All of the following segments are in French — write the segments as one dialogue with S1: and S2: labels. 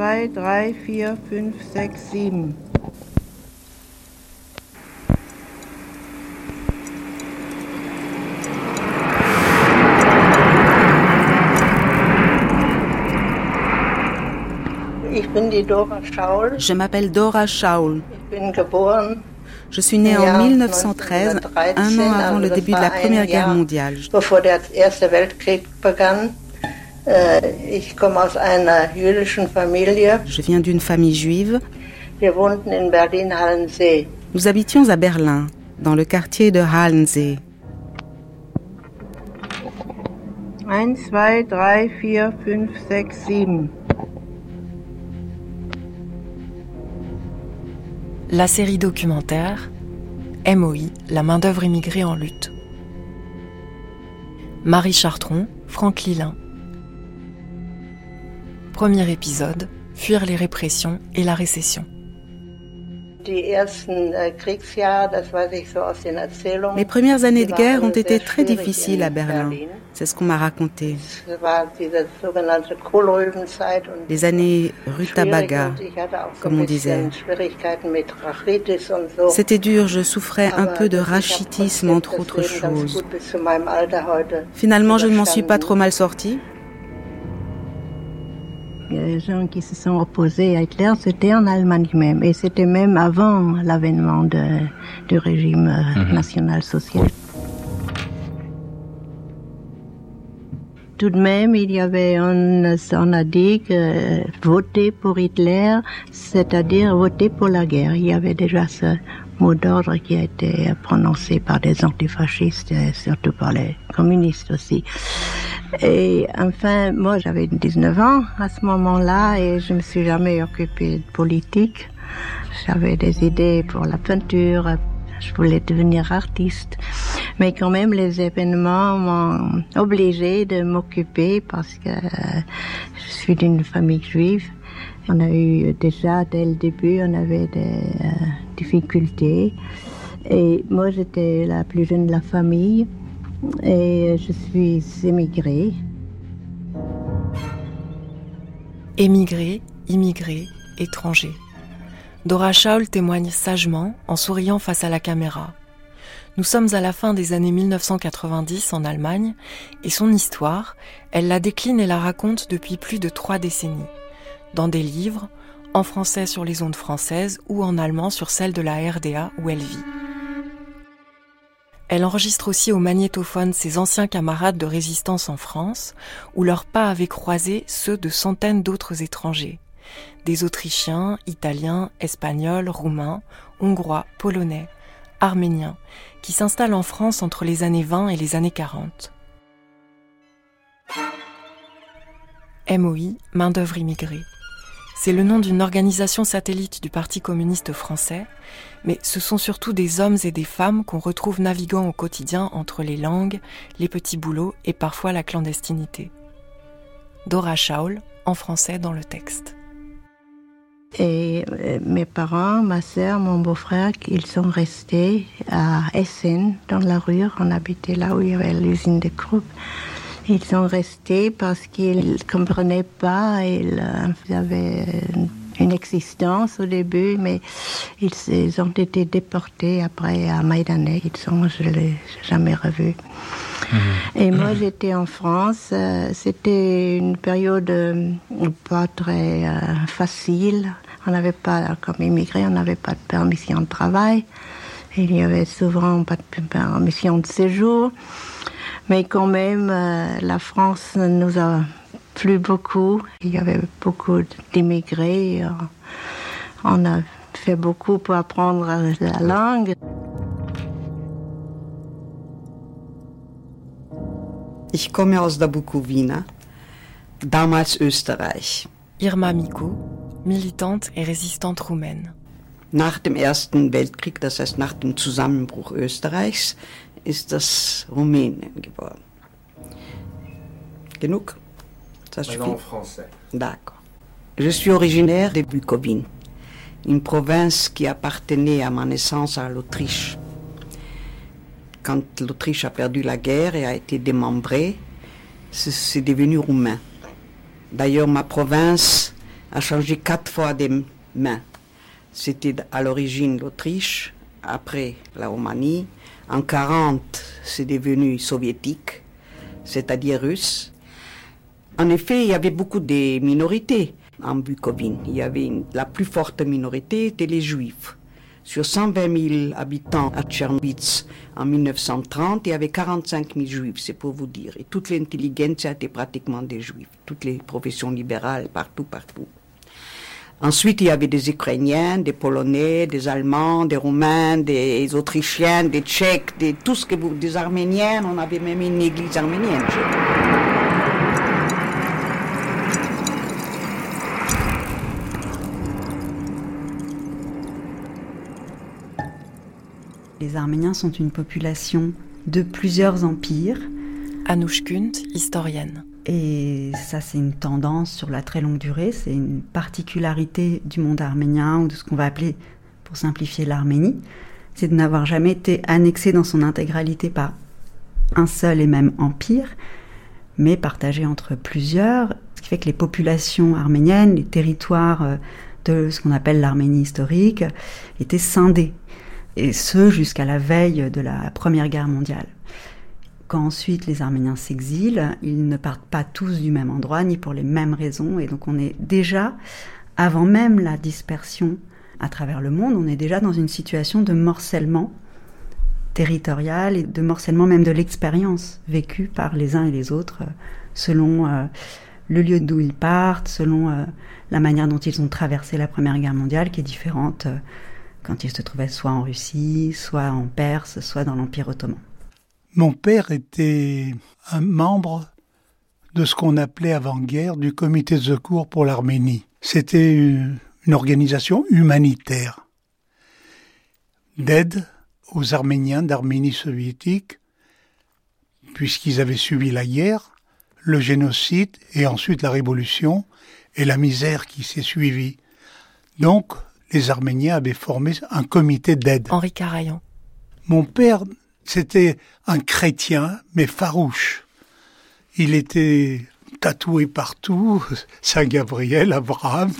S1: Zwei, drei, vier, fünf, sechs, sieben. Ich bin die Dora Schaul.
S2: Je m'appelle Dora Schaul. Je suis née en 1913, un an avant le début de la Première Guerre mondiale. Je viens d'une famille juive. Nous habitions à Berlin, dans le quartier de Halensee.
S1: Eins, zwei, drei, vier, fünf, sechs, sieben.
S3: La série documentaire MOI, la main-d'œuvre immigrée en lutte. Marie Chartron, Franck Lilin. Premier épisode Fuir les répressions et la récession.
S1: Äh.
S2: Les premières années de guerre ont été très difficiles à Berlin. C'est ce qu'on m'a raconté. Les années Rutabaga. comme on disait. C'était dur, je souffrais un peu de rachitisme, entre autres choses. Finalement, je ne m'en suis pas trop mal sortie.
S4: Les gens qui se sont opposés à Hitler, c'était en Allemagne même. Et c'était même avant l'avènement du régime euh, national-social. Tout de même, il y avait, on, on a dit que voter pour Hitler, c'est-à-dire voter pour la guerre. Il y avait déjà ce mot d'ordre qui a été prononcé par des antifascistes et surtout par les communistes aussi. Et enfin, moi j'avais 19 ans à ce moment-là et je me suis jamais occupée de politique. J'avais des idées pour la peinture, je voulais devenir artiste. Mais quand même, les événements m'ont obligée de m'occuper parce que je suis d'une famille juive. On a eu déjà, dès le début, on avait des euh, difficultés. Et moi, j'étais la plus jeune de la famille et je suis émigrée.
S3: Émigrés, immigrés, étrangers. Dora Schaul témoigne sagement en souriant face à la caméra. Nous sommes à la fin des années 1990 en Allemagne et son histoire, elle la décline et la raconte depuis plus de trois décennies. Dans des livres, en français sur les ondes françaises ou en allemand sur celles de la RDA où elle vit. Elle enregistre aussi au magnétophone ses anciens camarades de résistance en France, où leurs pas avaient croisé ceux de centaines d'autres étrangers. Des Autrichiens, Italiens, Espagnols, Roumains, Hongrois, Polonais, Arméniens, qui s'installent en France entre les années 20 et les années 40. MOI, main-d'œuvre immigrée. C'est le nom d'une organisation satellite du Parti communiste français, mais ce sont surtout des hommes et des femmes qu'on retrouve naviguant au quotidien entre les langues, les petits boulots et parfois la clandestinité. Dora Schaul, en français dans le texte.
S4: Et euh, mes parents, ma sœur, mon beau-frère, ils sont restés à Essen, dans la rue. On habitait là où il y avait l'usine de. Ils sont restés parce qu'ils ne comprenaient pas. Ils, euh, avaient une existence au début, mais ils, ils ont été déportés après à Majdanek. Ils sont, je ne l'ai jamais revus. Et moi, j'étais en France. euh, C'était une période euh, pas très facile. On n'avait pas, comme immigré, on n'avait pas de permission de travail. Il y avait souvent pas de permission de séjour. Mais quand même, euh, la France nous a plu beaucoup. Il y avait beaucoup d'immigrés. euh, On a fait beaucoup pour apprendre la langue.
S5: Ich komme aus der Bukowina, damals Österreich.
S3: Irma Miku, militante et résistante roumaine.
S5: Nach dem Ersten Weltkrieg, das heißt nach dem Zusammenbruch Österreichs, ist das Rumänien geworden. Genug? Ça suffit
S6: en français.
S5: D'accord. Je suis originaire de Bukovine, une province qui appartenait à ma naissance à l'Autriche. Quand l'Autriche a perdu la guerre et a été démembrée, c'est- c'est devenu roumain. D'ailleurs, ma province a changé quatre fois de mains. C'était à l'origine l'Autriche, après la Roumanie. En 40, c'est devenu soviétique, c'est-à-dire russe. En effet, il y avait beaucoup de minorités en Bukovine. Il y avait la plus forte minorité était les Juifs. Sur 120 000 habitants à Tchernowitz en 1930, il y avait 45 000 Juifs, c'est pour vous dire. Et toute l'intelligence était pratiquement des Juifs. Toutes les professions libérales, partout, partout. Ensuite, il y avait des Ukrainiens, des Polonais, des Allemands, des Roumains, des Autrichiens, des Tchèques, des, tout ce que vous, des Arméniens. On avait même une église arménienne.
S7: Les Arméniens sont une population de plusieurs empires.
S3: Anouche Kunt, historienne.
S7: Et ça, c'est une tendance sur la très longue durée. C'est une particularité du monde arménien ou de ce qu'on va appeler, pour simplifier, l'Arménie. C'est de n'avoir jamais été annexé dans son intégralité par un seul et même empire, mais partagé entre plusieurs. Ce qui fait que les populations arméniennes, les territoires euh, de ce qu'on appelle l'Arménie historique, étaient scindés. Et ce, jusqu'à la veille de la Première Guerre mondiale. Quand ensuite les Arméniens s'exilent, ils ne partent pas tous du même endroit, ni pour les mêmes raisons. Et donc on est déjà, avant même la dispersion à travers le monde, on est déjà dans une situation de morcellement territorial et de morcellement même de l'expérience vécue par les uns et les autres euh, selon euh, le lieu d'où ils partent, selon euh, la manière dont ils ont traversé la Première Guerre mondiale, qui est différente quand ils se trouvaient soit en Russie, soit en Perse, soit dans l'Empire ottoman.
S8: Mon père était un membre de ce qu'on appelait avant-guerre du comité de secours pour l'Arménie. C'était une, une organisation humanitaire d'aide aux Arméniens d'Arménie soviétique, puisqu'ils avaient subi la guerre, le génocide et ensuite la révolution et la misère qui s'est suivie. Donc, les Arméniens avaient formé un comité d'aide.
S3: Henri Carayan.
S8: Mon père, c'était un chrétien, mais farouche. Il était tatoué partout, Saint Gabriel, Abraham,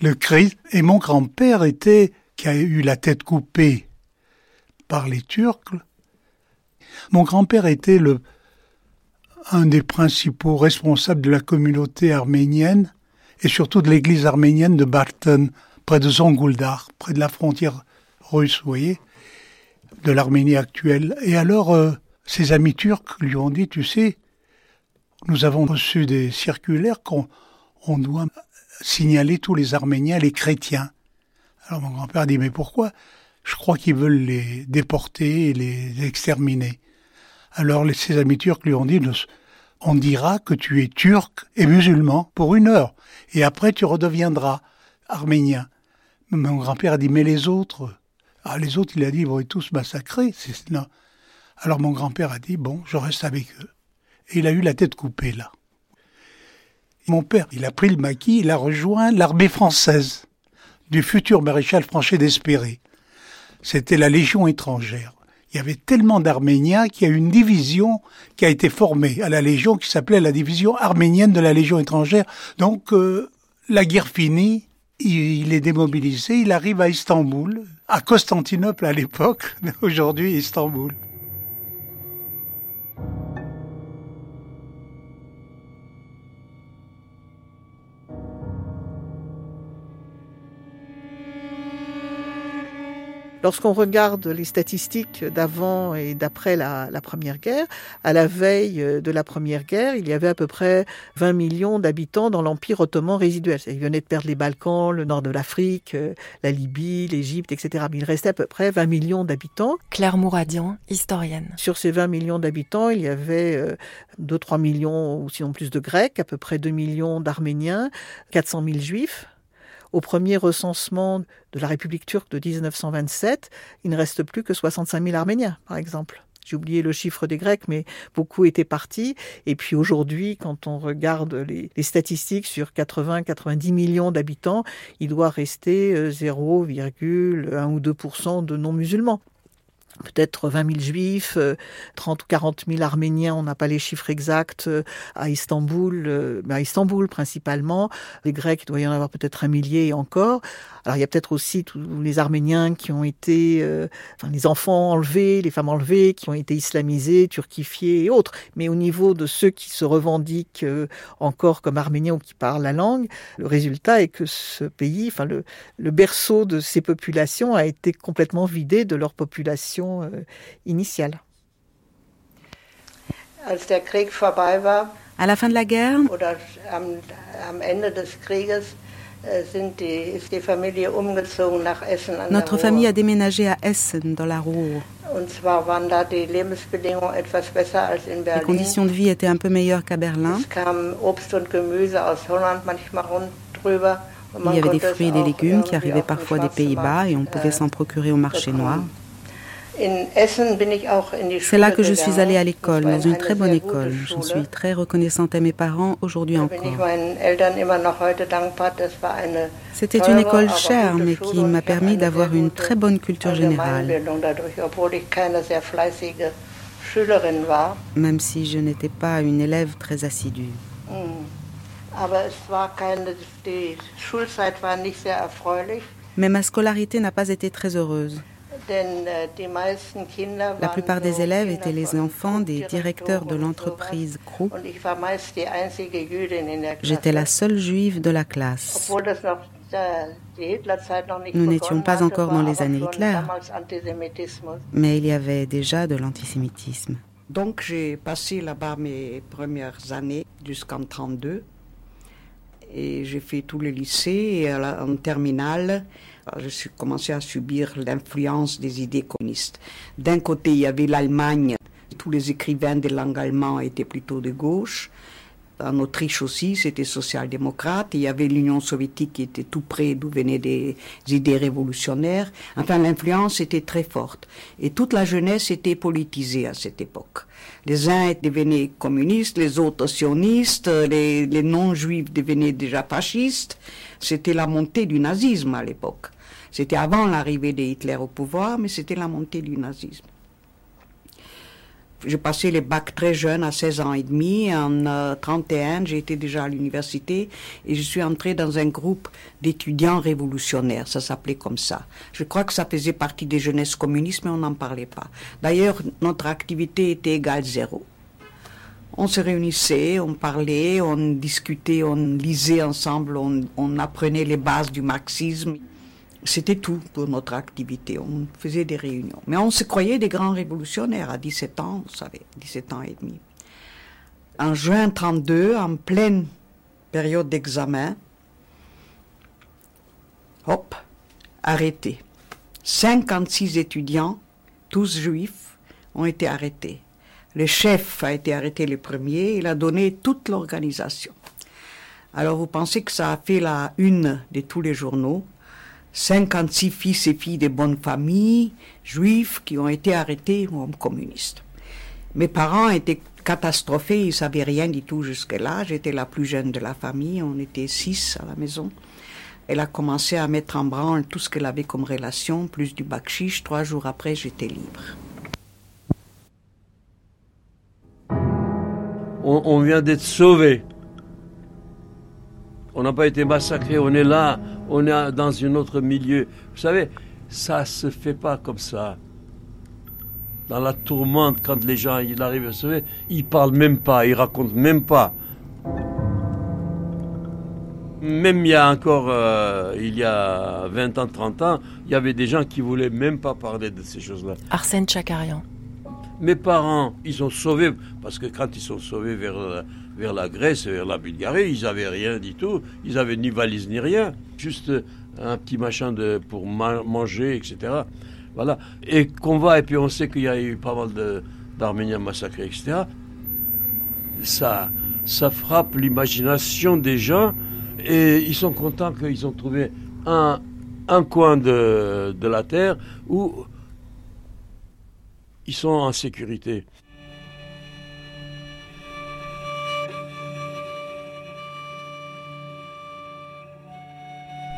S8: le Christ. Et mon grand-père était, qui a eu la tête coupée par les Turcs. Mon grand-père était un des principaux responsables de la communauté arménienne et surtout de l'église arménienne de Barton, près de Zonguldar, près de la frontière russe, vous voyez, de l'Arménie actuelle. Et alors, euh, ses amis turcs lui ont dit, tu sais, nous avons reçu des circulaires qu'on on doit signaler tous les Arméniens, les chrétiens. Alors mon grand-père dit, mais pourquoi? Je crois qu'ils veulent les déporter et les exterminer. Alors ses amis turcs lui ont dit, on dira que tu es turc et musulman pour une heure, et après tu redeviendras arménien. Mon grand-père a dit, mais les autres ah, les autres, il a dit, ils vont être tous massacrés. Non. Alors mon grand-père a dit, bon, je reste avec eux. Et il a eu la tête coupée, là. Mon père, il a pris le maquis, il a rejoint l'armée française du futur maréchal Franchet d'Espéré. C'était la Légion étrangère. Il y avait tellement d'Arméniens qu'il y a une division qui a été formée à la Légion qui s'appelait la division arménienne de la Légion étrangère. Donc, euh, la guerre finie, il est démobilisé, il arrive à Istanbul, à Constantinople à l'époque, aujourd'hui Istanbul.
S6: Lorsqu'on regarde les statistiques d'avant et d'après la, la, Première Guerre, à la veille de la Première Guerre, il y avait à peu près 20 millions d'habitants dans l'Empire ottoman résiduel. Ils venaient de perdre les Balkans, le nord de l'Afrique, la Libye, l'Égypte, etc. Mais il restait à peu près 20 millions d'habitants.
S3: Claire Mouradian, historienne.
S6: Sur ces 20 millions d'habitants, il y avait 2-3 millions ou sinon plus de Grecs, à peu près 2 millions d'Arméniens, 400 000 Juifs. Au premier recensement de la République turque de 1927, il ne reste plus que 65 000 Arméniens, par exemple. J'ai oublié le chiffre des Grecs, mais beaucoup étaient partis. Et puis aujourd'hui, quand on regarde les, statistiques sur 80-90 millions d'habitants, il doit rester 0,1 ou 2 de non-musulmans peut-être 20 000 juifs, 30 ou 40 000 arméniens, on n'a pas les chiffres exacts, à Istanbul, à Istanbul principalement. Les Grecs, il doit y en avoir peut-être un millier et encore. Alors il y a peut-être aussi tous les Arméniens qui ont été, euh, enfin les enfants enlevés, les femmes enlevées, qui ont été islamisés, turquifiés et autres. Mais au niveau de ceux qui se revendiquent euh, encore comme Arméniens ou qui parlent la langue, le résultat est que ce pays, enfin le, le berceau de ces populations a été complètement vidé de leur population euh, initiale.
S2: À la fin de la guerre, notre famille a déménagé à Essen, dans la Ruhr. Les conditions de vie étaient un peu meilleures qu'à Berlin. Il y avait des fruits et des légumes qui arrivaient parfois des Pays-Bas et on pouvait s'en procurer au marché noir. C'est là que je suis allée à l'école, dans une très bonne école. Je suis très reconnaissante à mes parents aujourd'hui encore. C'était une école chère, mais qui m'a permis d'avoir une très bonne culture générale. Même si je n'étais pas une élève très assidue. Mais ma scolarité n'a pas été très heureuse. La plupart des élèves étaient les enfants des directeurs de l'entreprise Krupp. J'étais la seule juive de la classe. Nous n'étions pas encore dans les années Hitler, mais il y avait déjà de l'antisémitisme.
S5: Donc j'ai passé là-bas mes premières années jusqu'en 32 et j'ai fait tous les lycées et en terminale je suis commencé à subir l'influence des idées communistes. D'un côté, il y avait l'Allemagne. Tous les écrivains de langue allemande étaient plutôt de gauche. En Autriche aussi, c'était social-démocrate. Il y avait l'Union soviétique qui était tout près d'où venaient des idées révolutionnaires. Enfin, l'influence était très forte. Et toute la jeunesse était politisée à cette époque. Les uns devenaient communistes, les autres sionistes, les, non-juifs devenaient déjà fascistes. C'était la montée du nazisme à l'époque. C'était avant l'arrivée de Hitler au pouvoir, mais c'était la montée du nazisme. J'ai passé les bacs très jeune, à 16 ans et demi. En 31, j'ai été déjà à l'université et je suis entrée dans un groupe d'étudiants révolutionnaires. Ça s'appelait comme ça. Je crois que ça faisait partie des jeunesses communistes, mais on n'en parlait pas. D'ailleurs, notre activité était égale zéro. On se réunissait, on parlait, on discutait, on lisait ensemble, on apprenait les bases du marxisme. C'était tout pour notre activité. On faisait des réunions. Mais on se croyait des grands révolutionnaires à 17 ans, vous savez, 17 ans et demi. En juin 32, en pleine période d'examen, hop, arrêté. 56 étudiants, tous juifs, ont été arrêtés. Le chef a été arrêté le premier, il a donné toute l'organisation. Alors vous pensez que ça a fait la une de tous les journaux? 56 fils et filles de bonnes familles, juifs, qui ont été arrêtés comme communistes. Mes parents étaient catastrophés, ils savaient rien du tout jusque-là. J'étais la plus jeune de la famille, on était six à la maison. Elle a commencé à mettre en branle tout ce qu'elle avait comme relation, plus du bakchiche. Trois jours après, j'étais libre.
S9: On, on vient d'être sauvés. On n'a pas été massacrés, on est là, on est dans un autre milieu. Vous savez, ça se fait pas comme ça. Dans la tourmente, quand les gens ils arrivent à se ils parlent même pas, ils racontent même pas. Même il y a encore, euh, il y a 20 ans, 30 ans, il y avait des gens qui voulaient même pas parler de ces choses-là.
S3: Arsène Chakarian.
S9: Mes parents, ils sont sauvés, parce que quand ils sont sauvés vers, vers la Grèce, vers la Bulgarie, ils n'avaient rien du tout. Ils n'avaient ni valise ni rien. Juste un petit machin de, pour manger, etc. Voilà. Et qu'on va, et puis on sait qu'il y a eu pas mal d'Arméniens massacrés, etc. Ça, ça frappe l'imagination des gens et ils sont contents qu'ils ont trouvé un, un coin de, de la terre où ils sont en sécurité.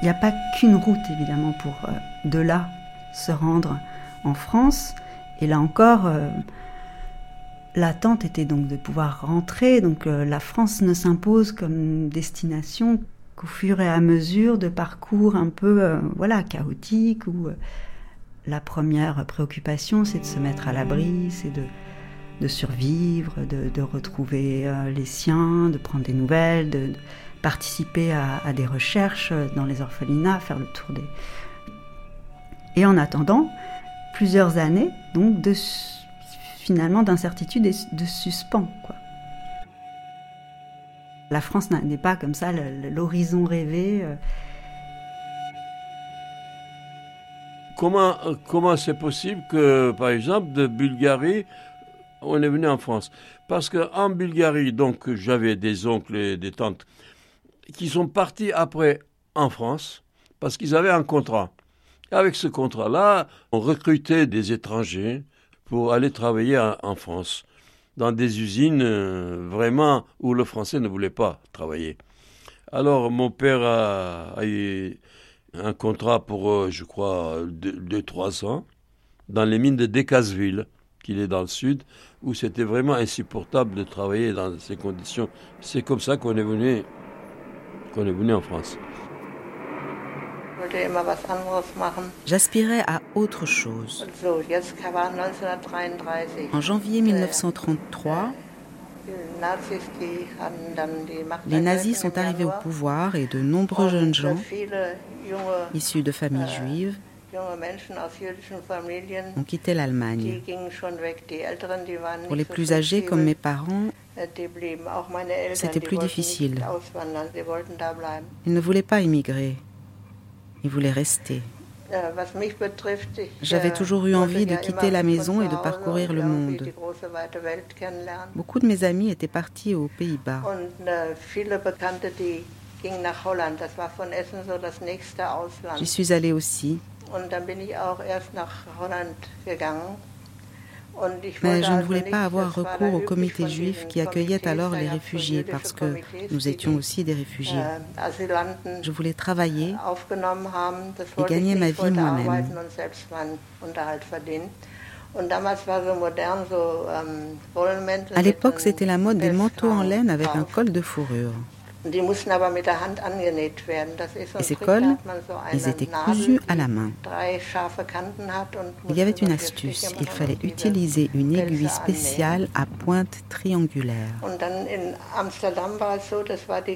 S7: Il n'y a pas qu'une route évidemment pour euh, de là se rendre en France. Et là encore, euh, l'attente était donc de pouvoir rentrer. Donc euh, la France ne s'impose comme destination qu'au fur et à mesure de parcours un peu voilà chaotiques où la première préoccupation, c'est de se mettre à l'abri, c'est de, survivre, de, retrouver les siens, de prendre des nouvelles, de, participer à, des recherches dans les orphelinats, faire le tour des... Et en attendant, plusieurs années, donc, finalement, d'incertitude et de suspens, quoi. La France n'est pas comme ça l'horizon rêvé. Euh,
S9: Comment comment c'est possible que, par exemple, de Bulgarie, on est venu en France? Parce qu'en Bulgarie, donc, j'avais des oncles et des tantes qui sont partis après en France parce qu'ils avaient un contrat. Avec ce contrat-là, on recrutait des étrangers pour aller travailler en France dans des usines euh, vraiment où le français ne voulait pas travailler. Alors mon père a, a un contrat pour, euh, je crois, 2-3 ans, dans les mines de Decazeville, qui est dans le sud, où c'était vraiment insupportable de travailler dans ces conditions. C'est comme ça qu'on est venu, qu'on est venu en France.
S2: J'aspirais à autre chose. En janvier 1933, les nazis sont arrivés au pouvoir et de nombreux jeunes gens, issus de familles juives, ont quitté l'Allemagne. Pour les plus âgés comme mes parents, c'était plus difficile. Ils ne voulaient pas immigrer, ils voulaient rester. J'avais toujours eu envie de quitter la maison et de parcourir le monde. Beaucoup de mes amis étaient partis aux Pays-Bas. J'y suis allée aussi. Mais je ne voulais pas avoir recours au comité juif qui accueillait alors les réfugiés parce que nous étions aussi des réfugiés. Je voulais travailler et gagner ma vie moi-même. À l'époque, c'était la mode des manteaux en laine avec un col de fourrure. Et ces cols, ils étaient cousus à la main. Il y avait une astuce, il fallait utiliser une aiguille spéciale à pointe triangulaire.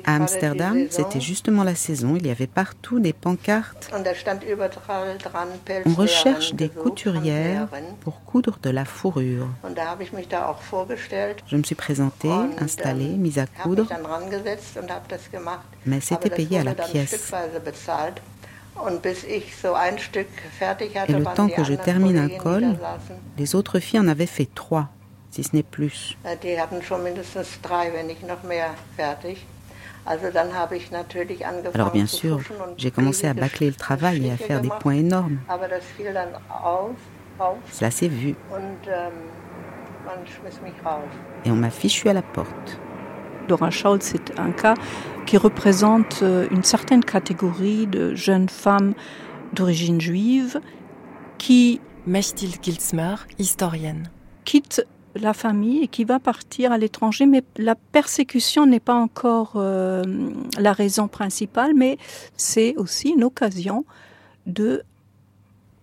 S2: À Amsterdam, c'était justement la saison, il y avait partout des pancartes. On recherche des couturières pour coudre de la fourrure. Je me suis présentée, installée, mise à coudre mais c'était payé à la pièce. Et le temps que je termine un col, les autres filles en avaient fait trois, si ce n'est plus. Alors bien sûr, j'ai commencé à bâcler le travail et à faire des points énormes. Cela s'est vu. Ähm, et on m'a fichu à la porte.
S10: Dora Scholz, c'est un cas qui représente euh, une certaine catégorie de jeunes femmes d'origine juive qui...
S3: Mestil Kilsmer, historienne.
S10: Quitte la famille et qui va partir à l'étranger, mais la persécution n'est pas encore euh, la raison principale, mais c'est aussi une occasion de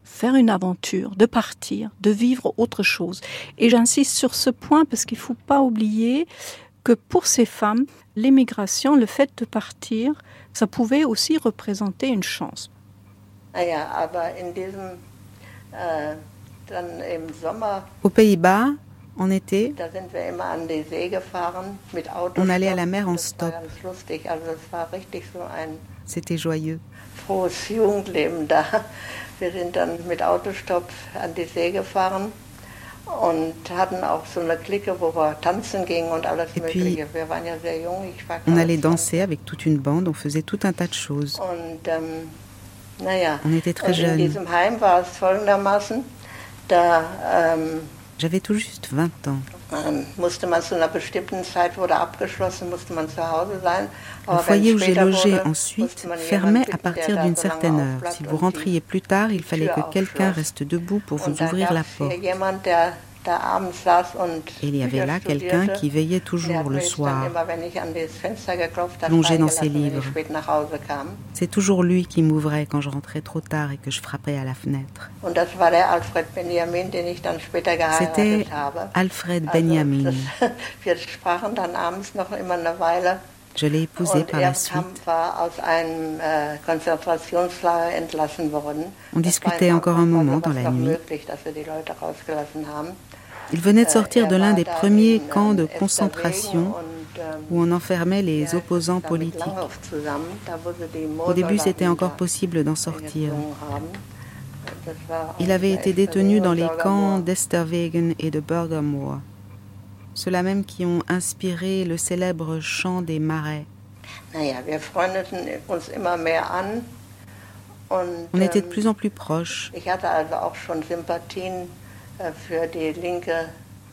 S10: faire une aventure, de partir, de vivre autre chose. Et j'insiste sur ce point parce qu'il ne faut pas oublier que pour ces femmes, l'émigration, le fait de partir, ça pouvait aussi représenter une chance.
S2: Ah
S1: Aux Pays-Bas, en été, on allait à la mer en stop. C'était joyeux. Et
S2: war
S1: On allait danser avec toute une bande, on faisait tout un tas de choses.
S2: Ähm,
S1: On était très jeunes.
S2: diesem Heim war es folgendermaßen, da ähm,
S1: J'avais tout juste 20 ans.
S2: Musste man zu einer bestimmten Zeit, wurde abgeschlossen, musste man zu Hause sein.
S1: Le foyer où j'ai logé ensuite fermait à partir d'une certaine heure. Si vous rentriez plus tard, il fallait que quelqu'un reste debout pour vous ouvrir la porte. Il y avait là quelqu'un qui veillait toujours le soir. Plongé dans ses livres. C'est toujours lui qui m'ouvrait quand je rentrais trop tard et que je frappais à la fenêtre. C'était. Alfred Benjamin. Je l'ai épousé par
S2: er
S1: la suite.
S2: äh.
S1: On discutait encore un moment dans la nuit. Il venait de sortir
S2: Äh,
S1: de
S2: er
S1: l'un
S2: war
S1: des premiers camps de
S2: ähm,
S1: concentration
S2: und, ähm,
S1: où on enfermait les opposants politiques. Au début, c'était encore possible d'en sortir.
S2: Das war
S1: Il avait été détenu dans les
S2: Bürgermoor.
S1: camps d'Esterwegen et de Burgermoor. Ceux-là même qui ont inspiré le célèbre chant des marais. On était de
S2: ähm,
S1: plus en plus proches.
S2: Äh,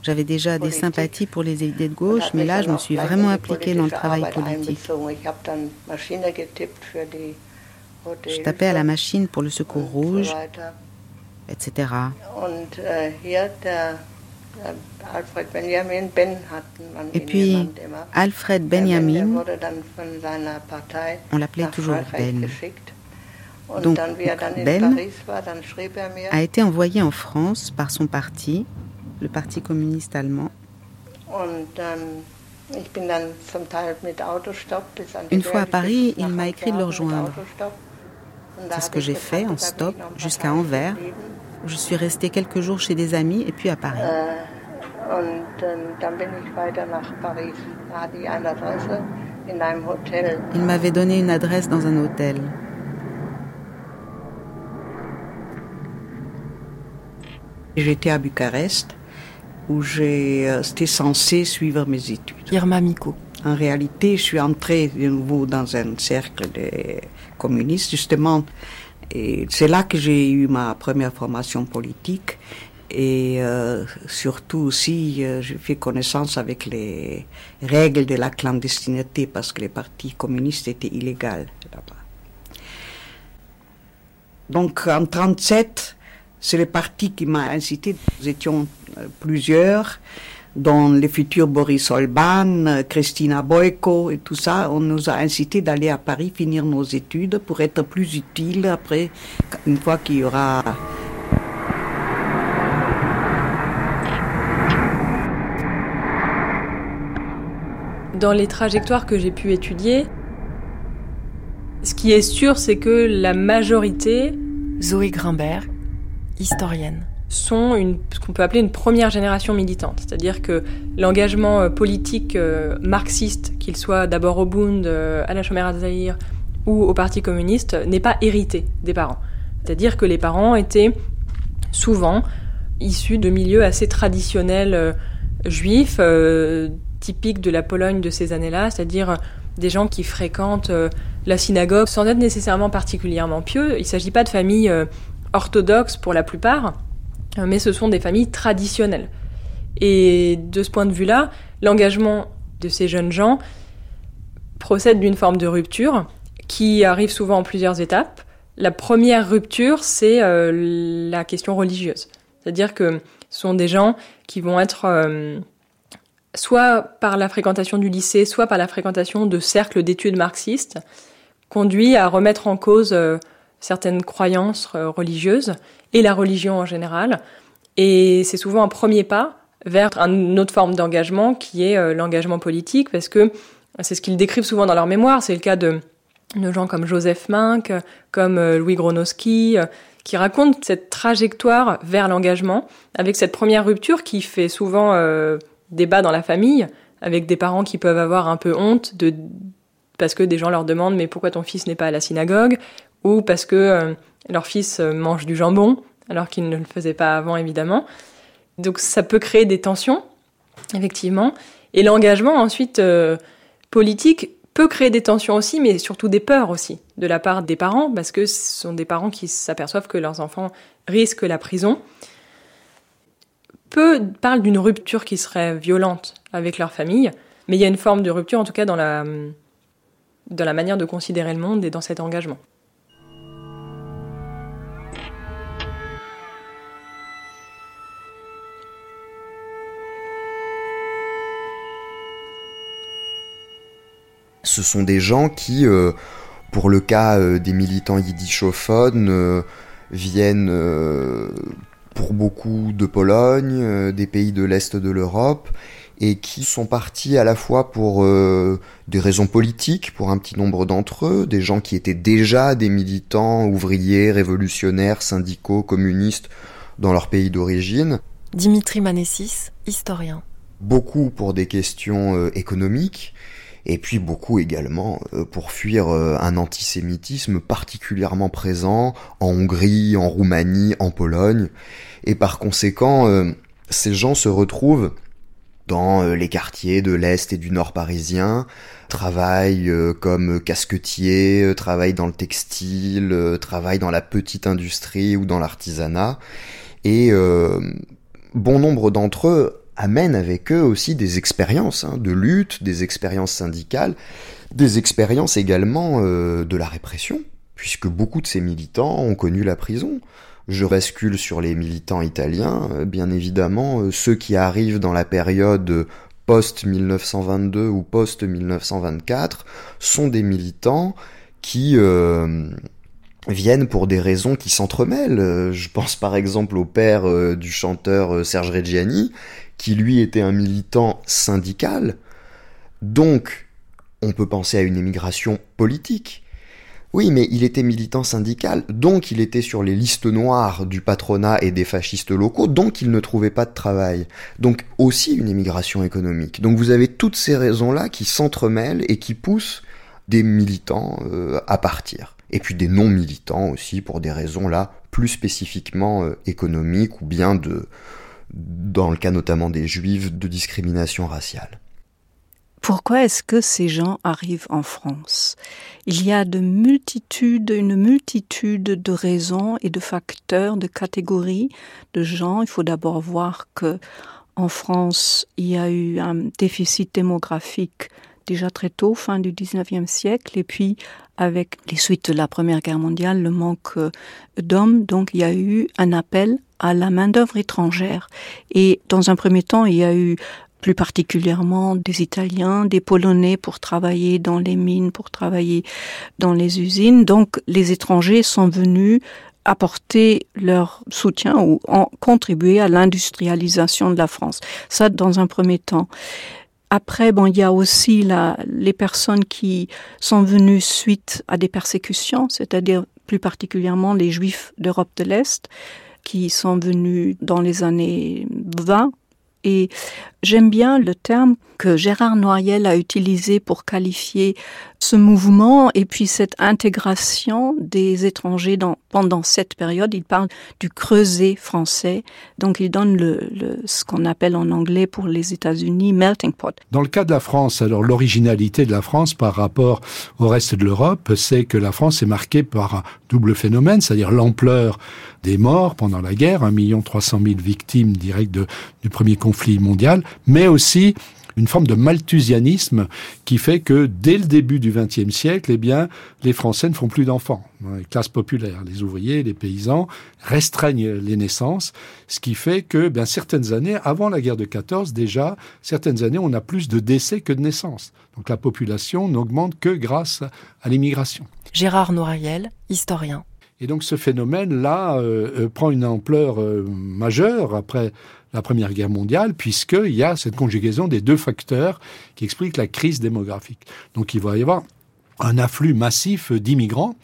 S1: J'avais déjà des sympathies pour les idées de gauche, mais là, je me suis vraiment impliquée dans le travail politique. Je tapais à la machine pour le secours rouge, etc.
S2: Äh, äh, Ben
S1: Et
S2: ihn
S1: puis. Alfred
S2: Ben,
S1: Benjamin,
S2: Partei
S1: on l'appelait toujours Ben, Donc,
S2: er
S1: Ben
S2: er
S1: a été envoyé en France par son parti, le Parti communiste allemand. Une fois à Paris, il m'a écrit de le rejoindre. C'est ce que j'ai fait en
S2: ich
S1: stop jusqu'à Anvers, je suis restée quelques jours chez des amis et puis à Paris.
S2: Und ähm.
S1: Il m'avait donné une adresse dans un hôtel.
S5: J'étais à Bucarest où j'étais censé suivre mes études.
S11: Irma Miko.
S5: En réalité, je suis entrée de nouveau dans un cercle de communistes, justement. Et c'est là que j'ai eu ma première formation politique. Et euh, surtout aussi, euh, j'ai fait connaissance avec les règles de la clandestinité parce que les partis communistes étaient illégaux là-bas. Donc en 37, c'est le parti qui m'a incité. Nous étions euh, plusieurs, dont le futur Boris Olban, euh, Christina Boyko et tout ça. On nous a incité d'aller à Paris finir nos études pour être plus utiles après, une fois qu'il y aura
S11: Dans les trajectoires que j'ai pu étudier, ce qui est sûr, c'est que la majorité, Zoé Grimbert, historienne, sont ce qu'on peut appeler une première génération militante. C'est-à-dire que l'engagement euh, politique euh, marxiste, qu'il soit d'abord au Bund, euh, à la Chomère Zahir ou au Parti communiste, n'est pas hérité des parents. C'est-à-dire que les parents étaient souvent issus de milieux assez traditionnels juifs, typiques de la Pologne de ces années-là, c'est-à-dire des gens qui fréquentent la synagogue sans être nécessairement particulièrement pieux. Il ne s'agit pas de familles orthodoxes pour la plupart, mais ce sont des familles traditionnelles. Et de ce point de vue-là, l'engagement de ces jeunes gens procède d'une forme de rupture qui arrive souvent en plusieurs étapes. La première rupture, c'est euh, la question religieuse. C'est-à-dire que ce sont des gens qui vont être euh, soit par la fréquentation du lycée, soit par la fréquentation de cercles d'études marxistes, conduits à remettre en cause euh, certaines croyances euh, religieuses et la religion en général. Et c'est souvent un premier pas vers une autre forme d'engagement qui est l'engagement politique, parce que c'est ce qu'ils décrivent souvent dans leur mémoire. C'est le cas de, de gens comme Joseph Mink, comme Louis Gronowski, qui racontent cette trajectoire vers l'engagement, avec cette première rupture qui fait souvent débat dans la famille, avec des parents qui peuvent avoir un peu honte de parce que des gens leur demandent mais pourquoi ton fils n'est pas à la synagogue? Ou parce que euh, leur fils euh, mange du jambon alors qu'il ne le faisait pas avant évidemment. Donc ça peut créer des tensions effectivement et l'engagement ensuite euh, politique peut créer des tensions aussi mais surtout des peurs aussi de la part des parents parce que ce sont des parents qui s'aperçoivent que leurs enfants risquent la prison peu parlent d'une rupture qui serait violente avec leur famille, mais il y a une forme de rupture, en tout cas dans la, dans la manière de considérer le monde et dans cet engagement.
S12: Ce sont des gens qui, euh, pour le cas euh, des militants yiddishophones, euh, viennent pour beaucoup de Pologne, des pays de l'Est de l'Europe, et qui sont partis à la fois pour euh, des raisons politiques, pour un petit nombre d'entre eux, des gens qui étaient déjà des militants ouvriers, révolutionnaires, syndicaux, communistes dans leur pays d'origine.
S11: Dimitri Manessis, historien.
S12: Beaucoup pour des questions euh, économiques, et puis beaucoup également pour fuir un antisémitisme particulièrement présent en Hongrie, en Roumanie, en Pologne, et par conséquent, euh, ces gens se retrouvent dans euh, les quartiers de l'Est et du Nord parisien, travaillent euh, comme casquetiers, travaillent dans le textile, travaillent dans la petite industrie ou dans l'artisanat, et bon nombre d'entre eux amènent avec eux aussi des expériences hein, de lutte, des expériences syndicales, des expériences également de la répression, puisque beaucoup de ces militants ont connu la prison je bascule sur les militants italiens, euh, bien évidemment, euh, ceux qui arrivent dans la période post-1922 ou post-1924 sont des militants qui euh, viennent pour des raisons qui s'entremêlent. Je pense par exemple au père du chanteur Serge Reggiani, qui lui était un militant syndical. Donc, on peut penser à une émigration politique. Oui, mais il était militant syndical, donc il était sur les listes noires du patronat et des fascistes locaux, donc il ne trouvait pas de travail. Donc aussi une émigration économique. Donc vous avez toutes ces raisons-là qui s'entremêlent et qui poussent des militants euh, à partir. Et puis des non-militants aussi pour des raisons là plus spécifiquement euh, économiques ou bien de, dans le cas notamment des juifs, de discrimination raciale.
S10: Pourquoi est-ce que ces gens arrivent en France? Il y a de multitudes, une multitude de raisons et de facteurs, de catégories de gens. Il faut d'abord voir que en France, il y a eu un déficit démographique déjà très tôt, fin du 19e siècle, et puis avec les suites de la Première Guerre mondiale, le manque d'hommes, donc il y a eu un appel à la main-d'œuvre étrangère. Et dans un premier temps, il y a eu plus particulièrement des Italiens, des Polonais pour travailler dans les mines, pour travailler dans les usines. Donc les étrangers sont venus apporter leur soutien ou en contribuer à l'industrialisation de la France. Ça, dans un premier temps. Après, bon, il y a aussi les personnes qui sont venues suite à des persécutions, c'est-à-dire plus particulièrement les Juifs d'Europe de l'Est, qui sont venus dans les années 20 et j'aime bien le terme que Gérard Noiriel a utilisé pour qualifier ce mouvement et puis cette intégration des étrangers dans, pendant cette période. Il parle du creuset français, donc il donne le, le ce qu'on appelle en anglais pour les États-Unis melting pot.
S13: Dans le cas de la France, alors l'originalité de la France par rapport au reste de l'Europe, c'est que la France est marquée par un double phénomène, c'est-à-dire l'ampleur des morts pendant la guerre, 1 300 000 victimes directes du premier conflit mondial, mais aussi une forme de malthusianisme qui fait que dès le début du XXe siècle, eh bien, les Français ne font plus d'enfants. Les classes populaires, les ouvriers, les paysans restreignent les naissances, ce qui fait que, bien, certaines années, avant la guerre de 14, déjà, certaines années, on a plus de décès que de naissances. Donc la population n'augmente que grâce à l'immigration.
S11: Gérard Noiriel, historien.
S13: Et donc ce phénomène-là euh, prend une ampleur majeure après la Première Guerre mondiale, puisqu'il y a cette conjugaison des deux facteurs qui expliquent la crise démographique. Donc il va y avoir un afflux massif d'immigrants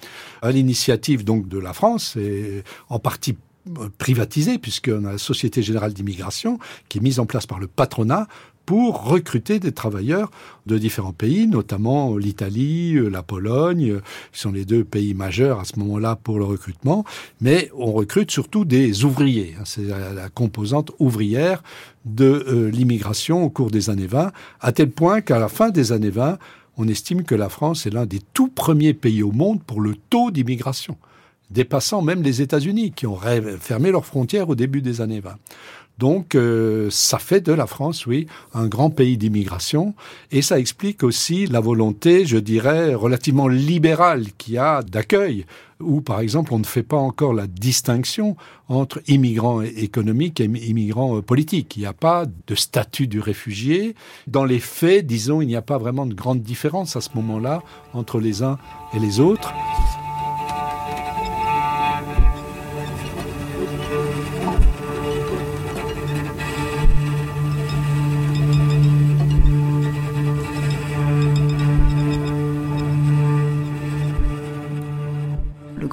S13: à l'initiative donc de la France et en partie privatisée puisqu'on a la Société Générale d'Immigration qui est mise en place par le patronat pour recruter des travailleurs de différents pays, notamment l'Italie, la Pologne, qui sont les deux pays majeurs à ce moment-là pour le recrutement. Mais on recrute surtout des ouvriers. Hein. C'est la composante ouvrière de euh, l'immigration au cours des années 20, à tel point qu'à la fin des années 20, on estime que la France est l'un des tout premiers pays au monde pour le taux d'immigration, dépassant même les États-Unis, qui ont fermé leurs frontières au début des années 20. Donc, euh, ça fait de la France, oui, un grand pays d'immigration, et ça explique aussi la volonté, je dirais, relativement libérale qu'il y a d'accueil, où, par exemple, on ne fait pas encore la distinction entre immigrants économiques et immigrants euh, politiques. Il n'y a pas de statut du réfugié. Dans les faits, disons, il n'y a pas vraiment de grande différence à ce moment-là entre les uns et les autres.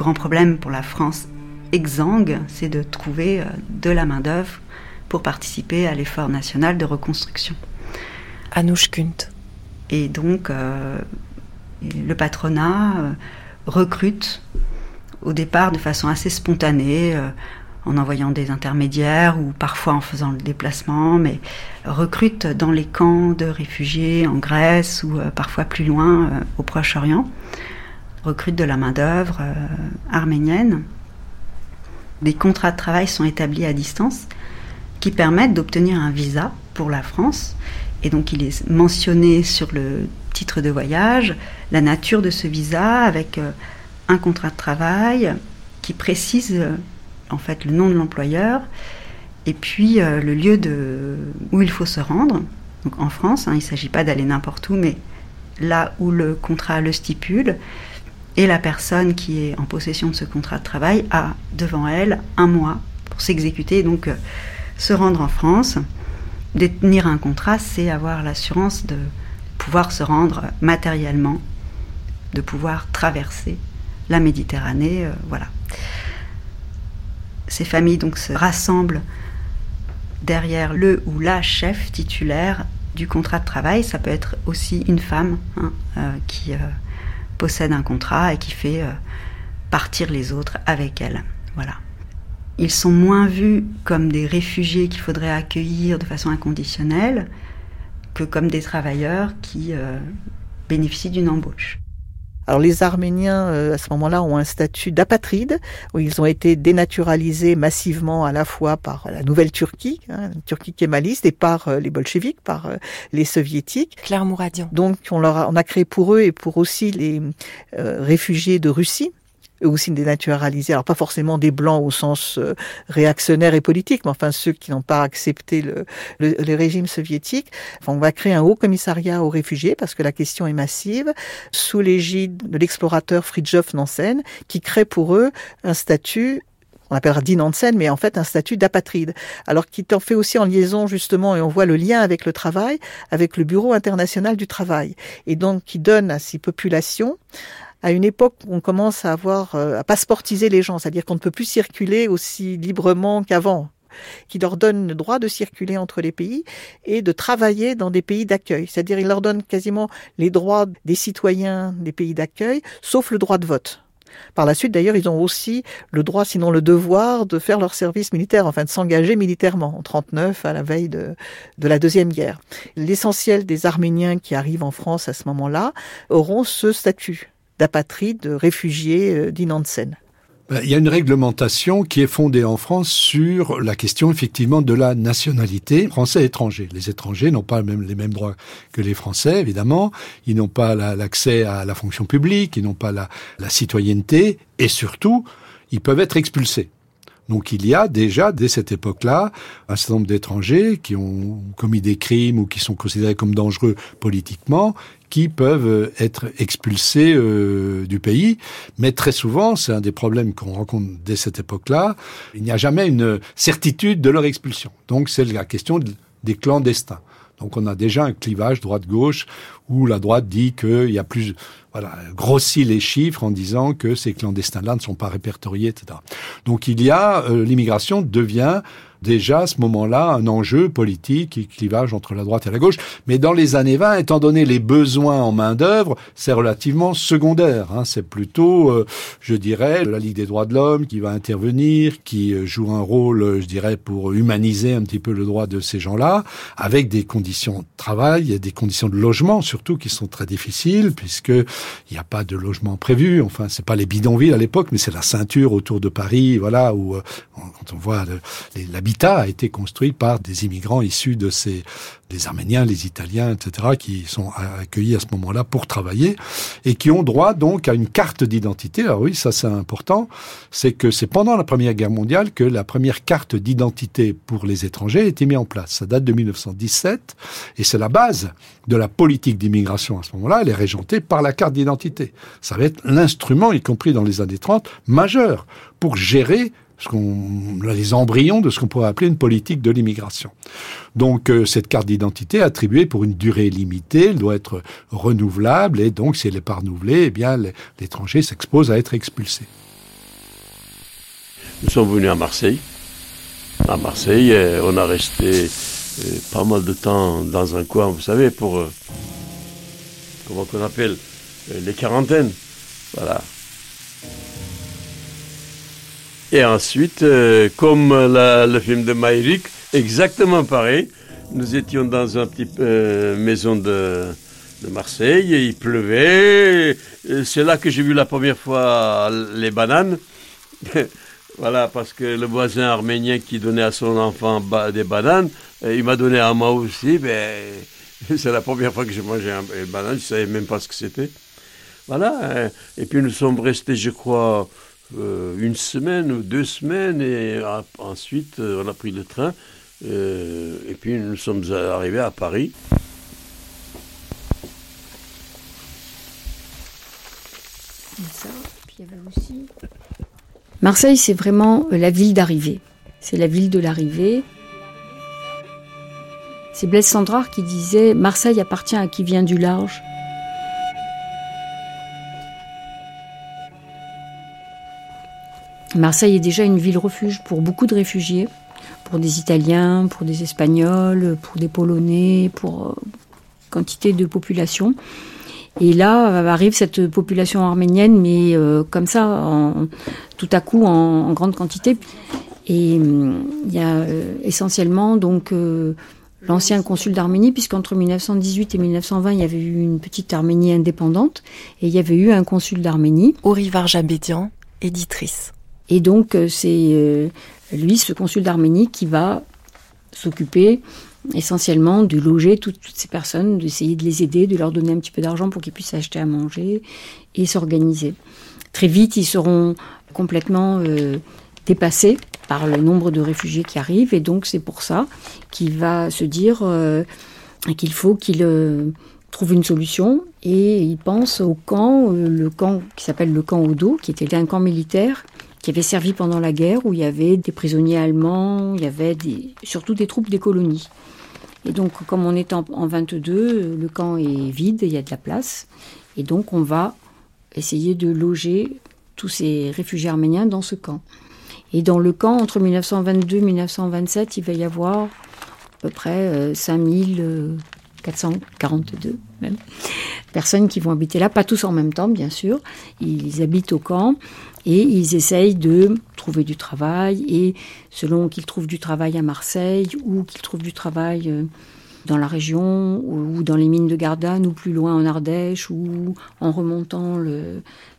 S7: Grand problème pour la France exsangue, c'est de trouver euh, de la main-d'œuvre pour participer à l'effort national de reconstruction.
S3: Anouche Kunt.
S7: Et donc, euh, le patronat euh, recrute au départ de façon assez spontanée, en envoyant des intermédiaires ou parfois en faisant le déplacement, mais recrute dans les camps de réfugiés en Grèce ou parfois plus loin au Proche-Orient recrute de la main-d'œuvre euh, arménienne. Des contrats de travail sont établis à distance qui permettent d'obtenir un visa pour la France. Et donc il est mentionné sur le titre de voyage la nature de ce visa avec euh, un contrat de travail qui précise euh, en fait le nom de l'employeur et puis le lieu de, où il faut se rendre. Donc en France, hein, il ne s'agit pas d'aller n'importe où, mais là où le contrat le stipule. Et la personne qui est en possession de ce contrat de travail a devant elle un mois pour s'exécuter, donc euh, se rendre en France. Détenir un contrat, c'est avoir l'assurance de pouvoir se rendre matériellement, de pouvoir traverser la Méditerranée, euh, voilà. Ces familles donc se rassemblent derrière le ou la chef titulaire du contrat de travail. Ça peut être aussi une femme hein, euh, qui possède un contrat et qui fait euh, partir les autres avec elle. Voilà. Ils sont moins vus comme des réfugiés qu'il faudrait accueillir de façon inconditionnelle que comme des travailleurs qui euh, bénéficient d'une embauche.
S6: Alors les Arméniens, euh, à ce moment-là, ont un statut d'apatride, où ils ont été dénaturalisés massivement à la fois par la nouvelle Turquie, hein, Turquie kémaliste, et par euh, les bolcheviks, par euh, les soviétiques.
S3: Claire Mouradian.
S6: Donc on, leur a, on a créé pour eux et pour aussi les réfugiés de Russie, eux aussi dénaturalisés, alors pas forcément des blancs au sens euh, réactionnaire et politique, mais enfin ceux qui n'ont pas accepté le, le, régime soviétique. Enfin, on va créer un haut commissariat aux réfugiés parce que la question est massive, sous l'égide de l'explorateur Fridtjof Nansen, qui crée pour eux un statut on appellera dit Nansen, mais en fait un statut d'apatride. Alors qui t'en fait aussi en liaison justement, et on voit le lien avec le travail, avec le Bureau international du travail, et donc qui donne à ces populations à une époque où on commence à avoir euh, à passeportiser les gens, c'est-à-dire qu'on ne peut plus circuler aussi librement qu'avant qui leur donne le droit de circuler entre les pays et de travailler dans des pays d'accueil. C'est-à-dire il leur donne quasiment les droits des citoyens des pays d'accueil, sauf le droit de vote. Par la suite, d'ailleurs, ils ont aussi le droit, sinon le devoir, de faire leur service militaire, enfin de s'engager militairement, en 39, à la veille de, de la Deuxième Guerre. L'essentiel des Arméniens qui arrivent en France à ce moment-là auront ce statut d'apatrides, de réfugiés euh, d'Inansen.
S13: Il y a une réglementation qui est fondée en France sur la question effectivement de la nationalité français et étranger. Les étrangers n'ont pas même les mêmes droits que les Français, évidemment. Ils n'ont pas l'accès à la fonction publique, ils n'ont pas la, la citoyenneté, et surtout, ils peuvent être expulsés. Donc il y a déjà, dès cette époque-là, un certain nombre d'étrangers qui ont commis des crimes ou qui sont considérés comme dangereux politiquement, qui peuvent être expulsés du pays. Mais très souvent, c'est un des problèmes qu'on rencontre dès cette époque-là, il n'y a jamais une certitude de leur expulsion. Donc c'est la question des clandestins. Donc on a déjà un clivage droite-gauche où la droite dit qu'il y a plus, voilà, grossit les chiffres en disant que ces clandestins-là ne sont pas répertoriés, etc. Donc il y a, euh, l'immigration devient déjà à ce moment-là un enjeu politique et clivage entre la droite et la gauche. Mais dans les années 20, étant donné les besoins en main-d'œuvre, c'est relativement secondaire. Hein. C'est plutôt, euh, je dirais, la Ligue des droits de l'homme qui va intervenir, qui euh, joue un rôle, euh, je dirais, pour humaniser un petit peu le droit de ces gens-là, avec des conditions de travail des conditions de logement surtout qui sont très difficiles, puisque il n'y a pas de logement prévu. Enfin, c'est pas les bidonvilles à l'époque, mais c'est la ceinture autour de Paris, voilà, où quand on voit l'habitation a été construit par des immigrants issus de ces des Arméniens, les Italiens, etc., qui sont accueillis à ce moment-là pour travailler et qui ont droit donc à une carte d'identité. Alors oui, ça c'est important, c'est que c'est pendant la Première Guerre mondiale que la première carte d'identité pour les étrangers a été mise en place. Ça date de 1917 et c'est la base de la politique d'immigration à ce moment-là. Elle est régentée par la carte d'identité. Ça va être l'instrument, y compris dans les années 30, majeur pour gérer ce qu'on, les embryons de ce qu'on pourrait appeler une politique de l'immigration. Donc euh, cette carte d'identité attribuée pour une durée limitée, elle doit être renouvelable et donc si elle n'est pas renouvelée, eh bien l'étranger s'expose à être expulsé.
S9: Nous sommes venus à Marseille. À Marseille, euh, on a resté euh, pas mal de temps dans un coin, vous savez, pour comment qu'on appelle les quarantaines. Voilà. Et ensuite, euh, comme le film de Maïrik, exactement pareil. Nous étions dans une petite euh, maison de, Marseille, il pleuvait. C'est là que j'ai vu la première fois les bananes. voilà, parce que le voisin arménien qui donnait à son enfant des bananes, euh, il m'a donné à moi aussi. Ben, c'est la première fois que j'ai mangé une banane, je ne savais même pas ce que c'était. Voilà, et puis nous sommes restés, je crois, euh, une semaine ou deux semaines et ensuite euh, on a pris le train euh, et puis nous sommes arrivés à Paris.
S14: Marseille, c'est vraiment la ville d'arrivée. C'est la ville de l'arrivée. C'est Blaise Sandrard qui disait Marseille appartient à qui vient du large. Marseille est déjà une ville refuge pour beaucoup de réfugiés, pour des Italiens, pour des Espagnols, pour des Polonais, pour euh, quantité de population. Et là euh, arrive cette population arménienne, mais euh, comme ça, tout à coup, en, grande quantité. Et il y a essentiellement donc l'ancien consul d'Arménie, puisqu'entre 1918 et 1920, il y avait eu une petite Arménie indépendante, et il y avait eu un consul d'Arménie.
S3: Orivar Jabédian, éditrice.
S14: Et donc euh, c'est euh, lui, ce consul d'Arménie, qui va s'occuper essentiellement de loger toutes, ces personnes, d'essayer de les aider, de leur donner un petit peu d'argent pour qu'ils puissent acheter à manger et s'organiser. Très vite, ils seront complètement euh, dépassés par le nombre de réfugiés qui arrivent et donc c'est pour ça qu'il va se dire qu'il faut qu'il trouve une solution et il pense au camp, le camp qui s'appelle le camp Odo, qui était un camp militaire qui avait servi pendant la guerre, où il y avait des prisonniers allemands, il y avait des, surtout des troupes des colonies. Et donc, comme on est en, en 22, le camp est vide, il y a de la place. Et donc, on va essayer de loger tous ces réfugiés arméniens dans ce camp. Et dans le camp, entre 1922 et 1927, il va y avoir à peu près euh, 5000 442 personnes qui vont habiter là, pas tous en même temps bien sûr, ils habitent au camp et ils essayent de trouver du travail et selon qu'ils trouvent du travail à Marseille ou qu'ils trouvent du travail euh, dans la région ou dans les mines de Gardanne ou plus loin en Ardèche ou en remontant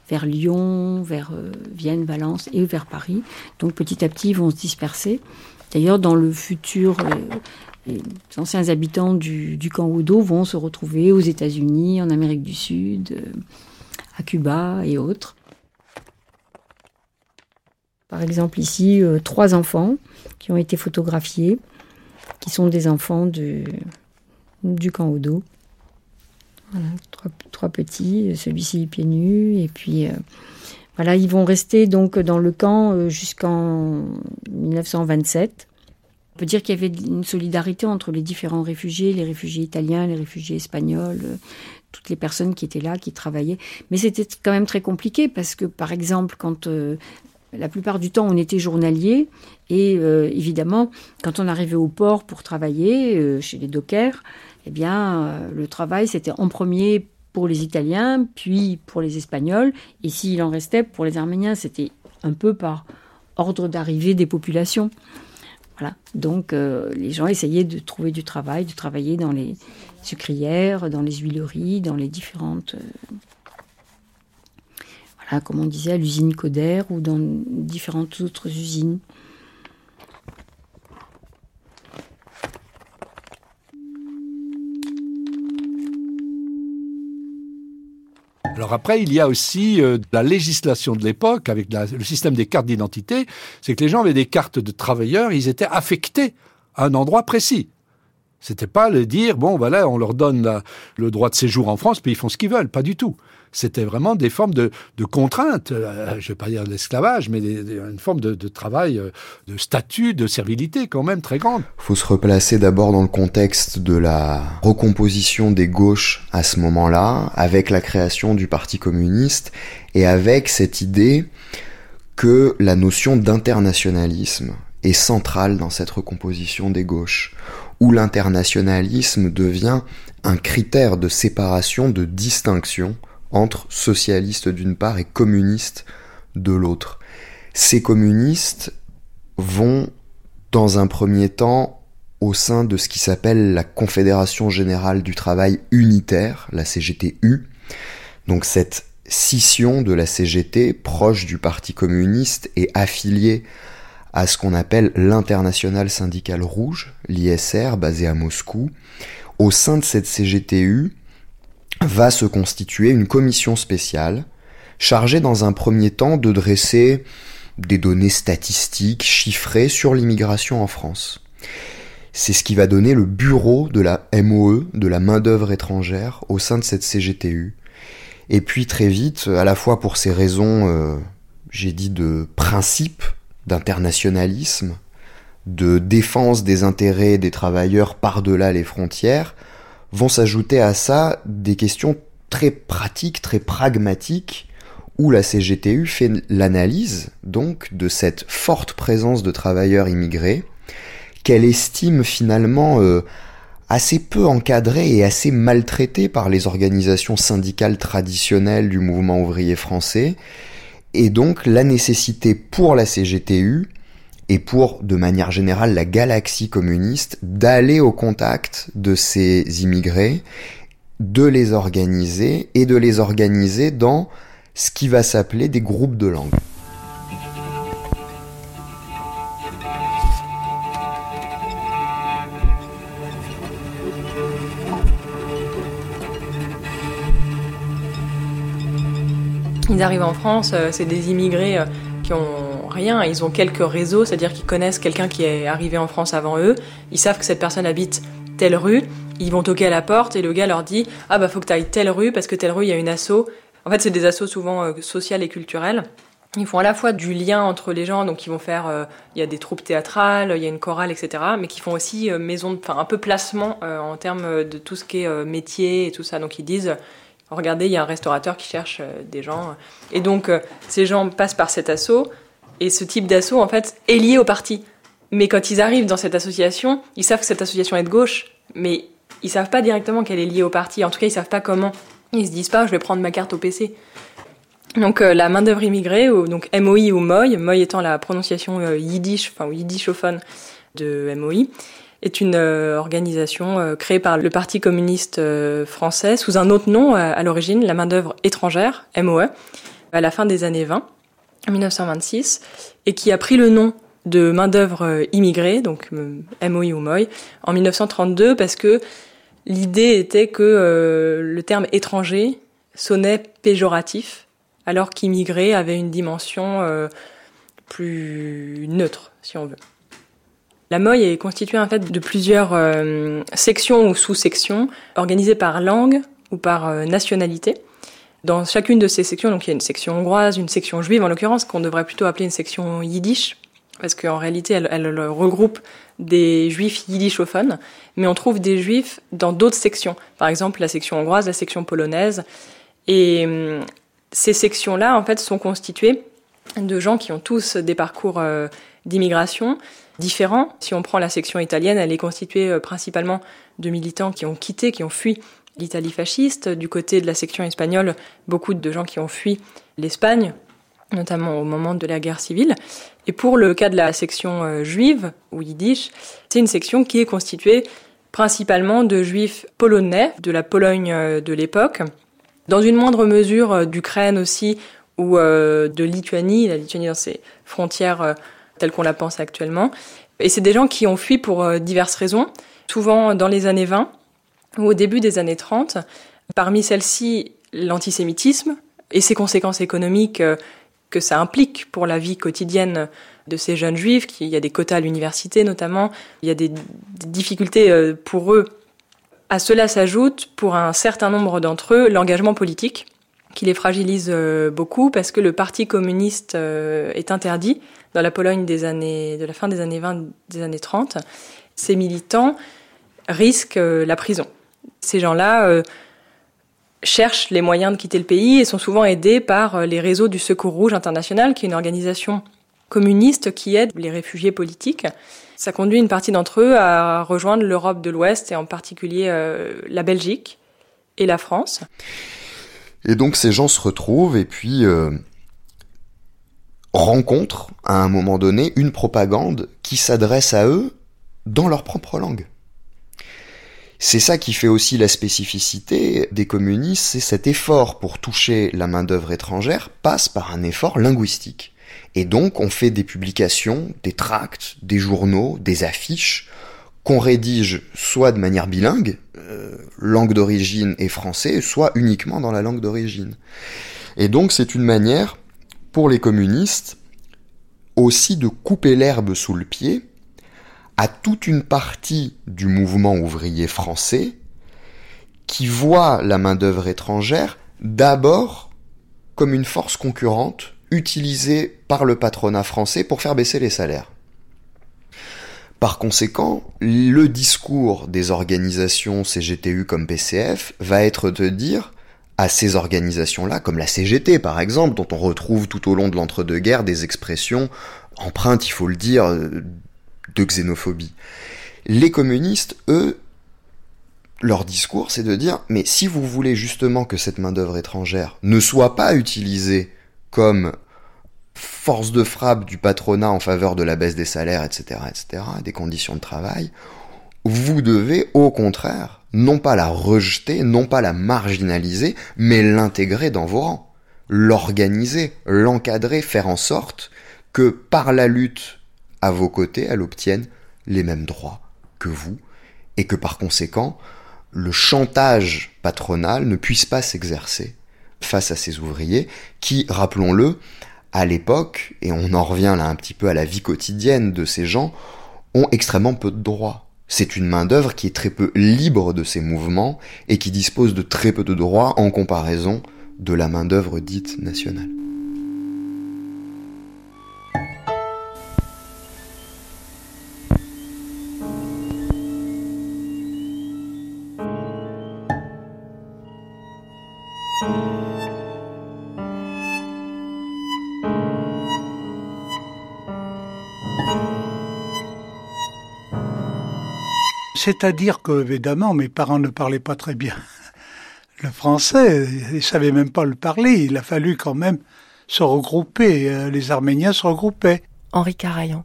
S14: vers Lyon, vers euh, Vienne, Valence et vers Paris. Donc petit à petit ils vont se disperser. D'ailleurs, dans le futur euh, les anciens habitants du, camp Oudo vont se retrouver aux États-Unis, en Amérique du Sud, à Cuba et autres. Par exemple, ici, euh, trois enfants qui ont été photographiés, qui sont des enfants du camp Odo. trois, petits, celui-ci pieds nus, et puis voilà, ils vont rester donc dans le camp jusqu'en 1927. On peut dire qu'il y avait une solidarité entre les différents réfugiés, les réfugiés italiens, les réfugiés espagnols, toutes les personnes qui étaient là, qui travaillaient. Mais c'était quand même très compliqué parce que, par exemple, quand euh, la plupart du temps on était journalier et euh, évidemment, quand on arrivait au port pour travailler euh, chez les dockers, eh bien, le travail c'était en premier pour les Italiens, puis pour les Espagnols, et s'il en restait pour les Arméniens, c'était un peu par ordre d'arrivée des populations. Voilà. Donc les gens essayaient de trouver du travail, de travailler dans les sucrières, dans les huileries, dans les différentes. Euh, voilà, comme on disait, à l'usine Coder ou dans différentes autres usines.
S13: Alors après, il y a aussi euh, la législation de l'époque avec le système des cartes d'identité. C'est que les gens avaient des cartes de travailleurs, ils étaient affectés à un endroit précis. C'était pas le dire, bon, voilà, on leur donne le droit de séjour en France, puis ils font ce qu'ils veulent. Pas du tout. C'était vraiment des formes de, de contraintes, euh, je vais pas dire de l'esclavage, mais une forme de, de, travail, euh, de statut, de servilité quand même très grande.
S12: Faut se replacer d'abord dans le contexte de la recomposition des gauches à ce moment-là, avec la création du Parti communiste et avec cette idée que la notion d'internationalisme est centrale dans cette recomposition des gauches où l'internationalisme devient un critère de séparation, de distinction entre socialistes d'une part et communistes de l'autre. Ces communistes vont, dans un premier temps, au sein de ce qui s'appelle la Confédération Générale du Travail Unitaire, la CGTU, donc cette scission de la CGT proche du Parti communiste et affiliée à ce qu'on appelle l'International syndical rouge, l'ISR, basé à Moscou. Au sein de cette CGTU va se constituer une commission spéciale chargée dans un premier temps de dresser des données statistiques chiffrées sur l'immigration en France. C'est ce qui va donner le bureau de la MOE, de la main-d'œuvre étrangère, au sein de cette CGTU. Et puis très vite, à la fois pour ces raisons, euh, j'ai dit de principe, d'internationalisme, de défense des intérêts des travailleurs par-delà les frontières, vont s'ajouter à ça des questions très pratiques, très pragmatiques, où la CGTU fait l'analyse donc de cette forte présence de travailleurs immigrés, qu'elle estime finalement euh, assez peu encadrée et assez maltraitée par les organisations syndicales traditionnelles du mouvement ouvrier français, et donc la nécessité pour la CGTU et pour, de manière générale, la galaxie communiste d'aller au contact de ces immigrés, de les organiser et de les organiser dans ce qui va s'appeler des groupes de langue.
S11: Ils arrivent en France, euh, c'est des immigrés euh, qui ont ils ont quelques réseaux, c'est-à-dire qu'ils connaissent quelqu'un qui est arrivé en France avant eux, ils savent que cette personne habite telle rue, ils vont toquer à la porte et le gars leur dit Ah bah faut que tu ailles telle rue parce que telle rue il y a une asso. En fait, c'est des assos souvent euh, sociales et culturelles. Ils font à la fois du lien entre les gens, donc ils vont faire, il y a des troupes théâtrales, il y a une chorale, etc. Mais qui font aussi maison, enfin un peu placement en termes de tout ce qui est métier et tout ça. Donc ils disent, regardez, il y a un restaurateur qui cherche euh, des gens. Et donc, euh, ces gens passent par cet assaut, et ce type d'assaut, en fait, est lié au parti. Mais quand ils arrivent dans cette association, ils savent que cette association est de gauche, mais ils savent pas directement qu'elle est liée au parti. En tout cas, ils savent pas comment. Ils se disent pas, je vais prendre ma carte au PC. Donc euh, la main d'œuvre immigrée, donc MOI ou MOI, MOI étant la prononciation yiddish, enfin yiddishophone de MOI, est une euh, organisation euh, créée par le Parti communiste euh, français sous un autre nom à l'origine, la main-d'œuvre étrangère, MOE, à la fin des années 20, 1926, et qui a pris le nom de main-d'œuvre immigrée, donc MOI ou MOI, en 1932 parce que l'idée était que le terme étranger sonnait péjoratif, alors qu'immigré avait une dimension plus neutre, si on veut. La MOI est constituée en fait de plusieurs euh, sections ou sous-sections organisées par langue, ou par nationalité. Dans chacune de ces sections, donc il y a une section hongroise, une section juive en l'occurrence, qu'on devrait plutôt appeler une section yiddish, parce qu'en réalité elle, regroupe des juifs yiddishophones, mais on trouve des juifs dans d'autres sections, par exemple la section hongroise, la section polonaise, et hum, ces sections-là en fait sont constituées de gens qui ont tous des parcours euh, d'immigration différents. Si on prend la section italienne, elle est constituée euh, principalement de militants qui ont quitté, qui ont fui l'Italie fasciste. Du côté de la section espagnole, beaucoup de gens qui ont fui l'Espagne, notamment au moment de la guerre civile. Et pour le cas de la section euh, juive, ou yiddish, c'est une section qui est constituée principalement de juifs polonais, de la Pologne euh, de l'époque, dans une moindre mesure euh, d'Ukraine aussi, ou de Lituanie, la Lituanie dans ses frontières telles qu'on la pense actuellement. Et c'est des gens qui ont fui pour diverses raisons, souvent dans les années 20, au début des années 30. Parmi celles-ci, l'antisémitisme et ses conséquences économiques euh, que ça implique pour la vie quotidienne de ces jeunes juifs, il y a des quotas à l'université notamment, il y a des, difficultés euh, pour eux. À cela s'ajoute, pour un certain nombre d'entre eux, l'engagement politique, qui les fragilise euh, beaucoup parce que le Parti communiste est interdit dans la Pologne des années, de la fin des années 20, des années 30. Ces militants risquent la prison ces gens-là euh, cherchent les moyens de quitter le pays et sont souvent aidés par euh, les réseaux du Secours Rouge International, qui est une organisation communiste qui aide les réfugiés politiques. Ça conduit une partie d'entre eux à rejoindre l'Europe de l'Ouest et en particulier euh, la Belgique et la France.
S12: Et donc ces gens se retrouvent et puis rencontrent à un moment donné une propagande qui s'adresse à eux dans leur propre langue. C'est ça qui fait aussi la spécificité des communistes, c'est cet effort pour toucher la main-d'œuvre étrangère passe par un effort linguistique. Et donc on fait des publications, des tracts, des journaux, des affiches qu'on rédige soit de manière bilingue, euh, langue d'origine et français, soit uniquement dans la langue d'origine. Et donc c'est une manière pour les communistes aussi de couper l'herbe sous le pied à toute une partie du mouvement ouvrier français qui voit la main-d'œuvre étrangère d'abord comme une force concurrente utilisée par le patronat français pour faire baisser les salaires. Par conséquent, le discours des organisations CGTU comme PCF va être de dire à ces organisations-là, comme la CGT par exemple, dont on retrouve tout au long de l'entre-deux-guerres des expressions empreintes, il faut le dire, de xénophobie. Les communistes, eux, leur discours, c'est de dire, mais si vous voulez justement que cette main-d'œuvre étrangère ne soit pas utilisée comme force de frappe du patronat en faveur de la baisse des salaires, etc., etc., des conditions de travail, vous devez au contraire non pas la rejeter, non pas la marginaliser, mais l'intégrer dans vos rangs, l'organiser, l'encadrer, faire en sorte que par la lutte à vos côtés, elle obtienne les mêmes droits que vous, et que par conséquent, le chantage patronal ne puisse pas s'exercer face à ces ouvriers qui, rappelons-le, à l'époque, et on en revient là un petit peu à la vie quotidienne de ces gens, ont extrêmement peu de droits. C'est une main-d'œuvre qui est très peu libre de ses mouvements et qui dispose de très peu de droits en comparaison de la main-d'œuvre dite nationale.
S8: C'est-à-dire que, évidemment, mes parents ne parlaient pas très bien le français, ils ne savaient même pas le parler. Il a fallu quand même se regrouper. Euh, les Arméniens se regroupaient.
S3: Henri Carayan.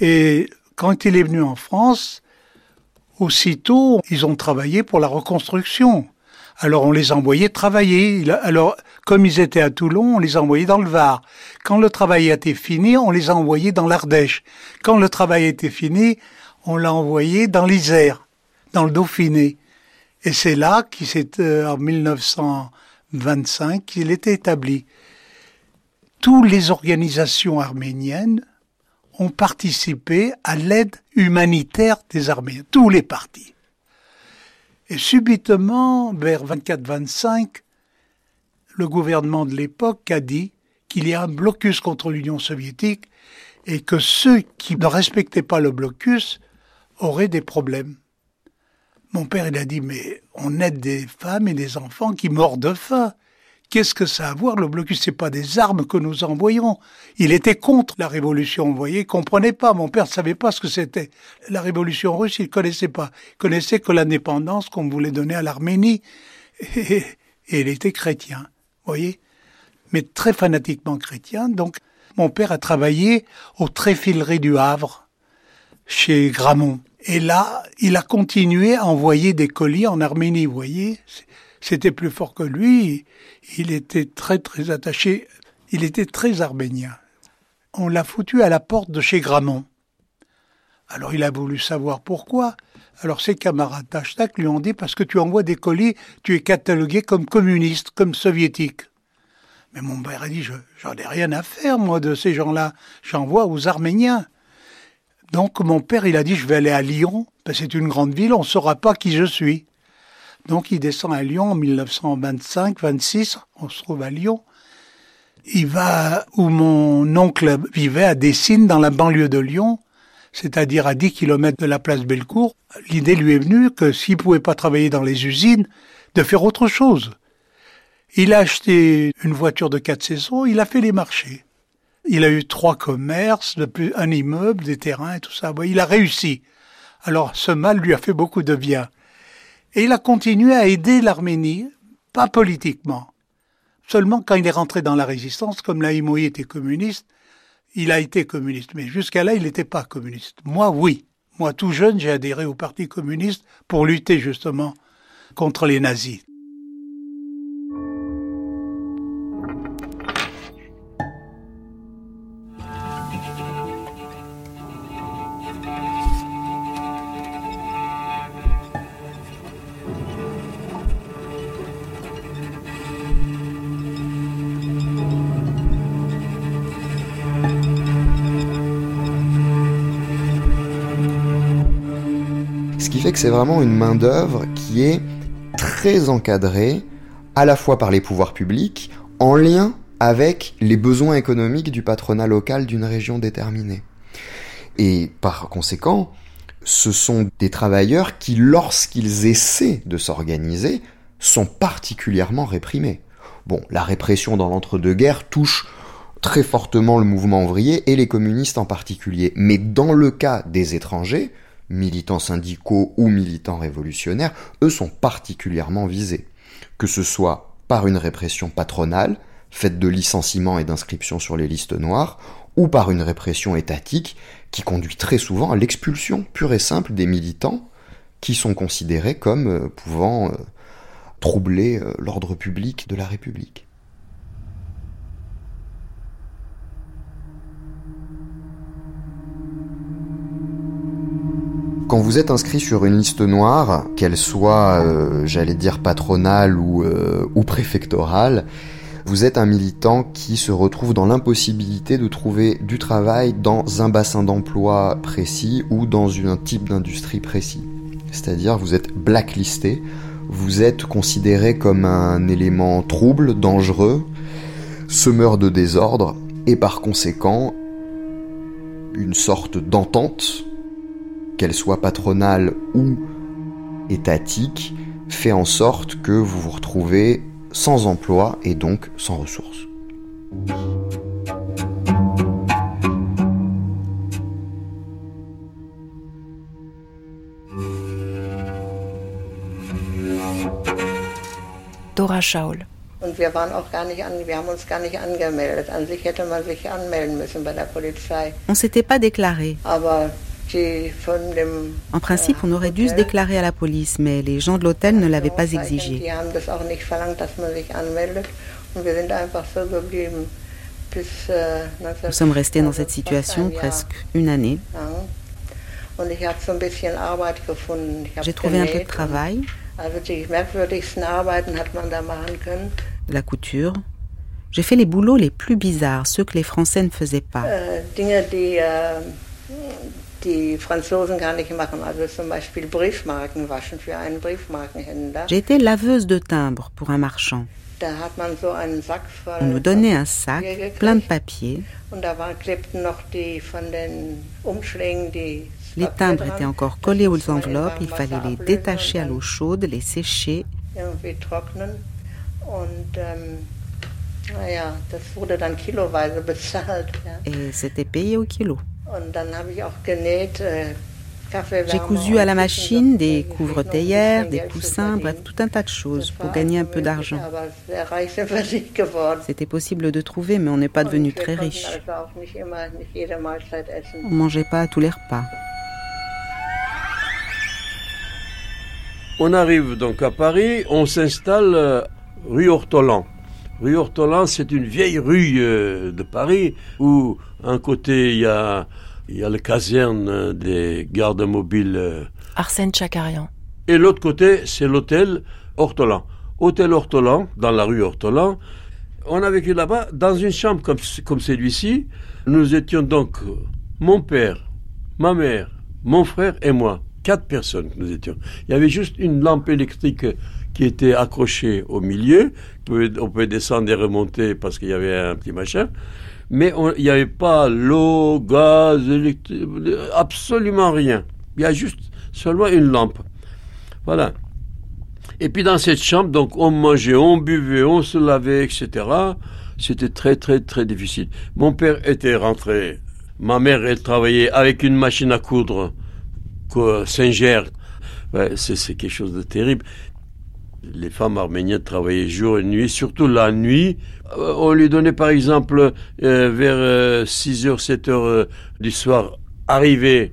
S8: Et quand il est venu en France, aussitôt, ils ont travaillé pour la reconstruction. Alors on les envoyait travailler. Alors, comme ils étaient à Toulon, on les envoyait dans le Var. Quand le travail était fini, on les envoyait dans l'Ardèche. Quand le travail était fini, on l'a envoyé dans l'Isère, dans le Dauphiné. Et c'est là s'est, euh, en 1925, qu'il était établi. Toutes les organisations arméniennes ont participé à l'aide humanitaire des Arméniens, tous les partis. Et subitement, vers 24-25, le gouvernement de l'époque a dit qu'il y a un blocus contre l'Union soviétique et que ceux qui ne respectaient pas le blocus auraient des problèmes. Mon père, il a dit, mais on aide des femmes et des enfants qui meurent de faim. Qu'est-ce que ça a à voir Le blocus, c'est pas des armes que nous envoyons. Il était contre la révolution, vous voyez, il comprenait pas. Mon père ne savait pas ce que c'était. La révolution russe, il connaissait pas. Il connaissait que l'indépendance qu'on voulait donner à l'Arménie. Et, et, il était chrétien, vous voyez, mais très fanatiquement chrétien. Donc, mon père a travaillé aux tréfileries du Havre, chez Gramont. Et là, il a continué à envoyer des colis en Arménie, vous voyez c'était plus fort que lui. Il était très très attaché. Il était très arménien. On l'a foutu à la porte de chez Gramont. Alors il a voulu savoir pourquoi. Alors ses camarades d'Ashtak lui ont dit parce que tu envoies des colis, tu es catalogué comme communiste, comme soviétique. Mais mon père a dit j'en ai rien à faire moi de ces gens-là. J'envoie aux Arméniens. Donc mon père il a dit je vais aller à Lyon, que c'est une grande ville, on ne saura pas qui je suis. Donc il descend à Lyon en 1925-26, on se trouve à Lyon. Il va où mon oncle vivait, à Dessines, dans la banlieue de Lyon, c'est-à-dire à 10 km de la place Bellecour. L'idée lui est venue que s'il pouvait pas travailler dans les usines, de faire autre chose. Il a acheté une voiture de quatre saisons, il a fait les marchés. Il a eu trois commerces, un immeuble, des terrains et tout ça. Il a réussi. Alors ce mal lui a fait beaucoup de bien. Et il a continué à aider l'Arménie, pas politiquement. Seulement quand il est rentré dans la résistance, comme Laïmoï était communiste, il a été communiste. Mais jusqu'à là, il n'était pas communiste. Moi, oui. Moi, tout jeune, j'ai adhéré au Parti communiste pour lutter justement contre les nazis.
S12: Fait que c'est vraiment une main-d'œuvre qui est très encadrée, à la fois par les pouvoirs publics, en lien avec les besoins économiques du patronat local d'une région déterminée. Et par conséquent, ce sont des travailleurs qui, lorsqu'ils essaient de s'organiser, sont particulièrement réprimés. Bon, la répression dans l'entre-deux-guerres touche très fortement le mouvement ouvrier et les communistes en particulier. Mais dans le cas des étrangers, militants syndicaux ou militants révolutionnaires, eux sont particulièrement visés. Que ce soit par une répression patronale, faite de licenciements et d'inscriptions sur les listes noires, ou par une répression étatique qui conduit très souvent à l'expulsion pure et simple des militants qui sont considérés comme euh, pouvant euh, troubler euh, l'ordre public de la République. Quand vous êtes inscrit sur une liste noire, qu'elle soit, euh, j'allais dire, patronale ou, euh, ou préfectorale, vous êtes un militant qui se retrouve dans l'impossibilité de trouver du travail dans un bassin d'emploi précis ou dans un type d'industrie précis. C'est-à-dire vous êtes blacklisté, vous êtes considéré comme un élément trouble, dangereux, semeur de désordre, et par conséquent une sorte d'entente qu'elle soit patronale ou étatique, fait en sorte que vous vous retrouvez sans emploi et donc sans ressources.
S3: Dora Schaul.
S1: Und wir waren auch gar nicht an, wir haben uns gar nicht angemeldet. An sich hätte man sich anmelden müssen bei der Polizei.
S2: On s'était pas déclaré.
S1: Aber
S2: En principe, on aurait dû se déclarer à la police, mais les gens de l'hôtel ne l'avaient pas exigé. Nous sommes restés dans cette situation presque une année. J'ai trouvé un peu de travail, de la couture. J'ai fait les boulots les plus bizarres, ceux que les Français ne faisaient pas. Été laveuse de timbres pour un marchand. On nous donnait un sac plein de papiers. Les timbres étaient encore collés aux enveloppes, il fallait les détacher à l'eau chaude, les sécher. Et c'était payé au kilo. J'ai cousu à la machine des couvre-théières, des coussins, bref, tout un tas de choses pour gagner un peu d'argent. C'était possible de trouver, mais on n'est pas devenu très riche. On ne mangeait pas à tous les repas.
S9: On arrive donc à Paris, on s'installe euh, rue Hortolan. Rue Hortolan, c'est une vieille rue euh, de Paris où, un côté, il y a il y a le caserne des gardes mobiles. Euh,
S3: Arsène Chakarian.
S9: Et l'autre côté, c'est l'hôtel Hortolan. Hôtel Hortolan, dans la rue Hortolan. On a vécu là-bas dans une chambre comme, comme celui-ci. Nous étions donc euh, mon père, ma mère, mon frère et moi. Quatre personnes nous étions. Il y avait juste une lampe électrique qui était accrochée au milieu. On pouvait descendre et remonter parce qu'il y avait un petit machin mais il n'y avait pas l'eau, gaz, absolument rien. Il y a juste seulement une lampe. Voilà. Et puis dans cette chambre, donc on mangeait, on buvait, on se lavait, etc. C'était très très très difficile. Mon père était rentré. Ma mère, elle travaillait avec une machine à coudre, Saint-Ger. c'est quelque chose de terrible. Les femmes arméniennes travaillaient jour et nuit, surtout la nuit. Euh, on lui donnait par exemple euh, vers 6h, euh, 7h du soir, arriver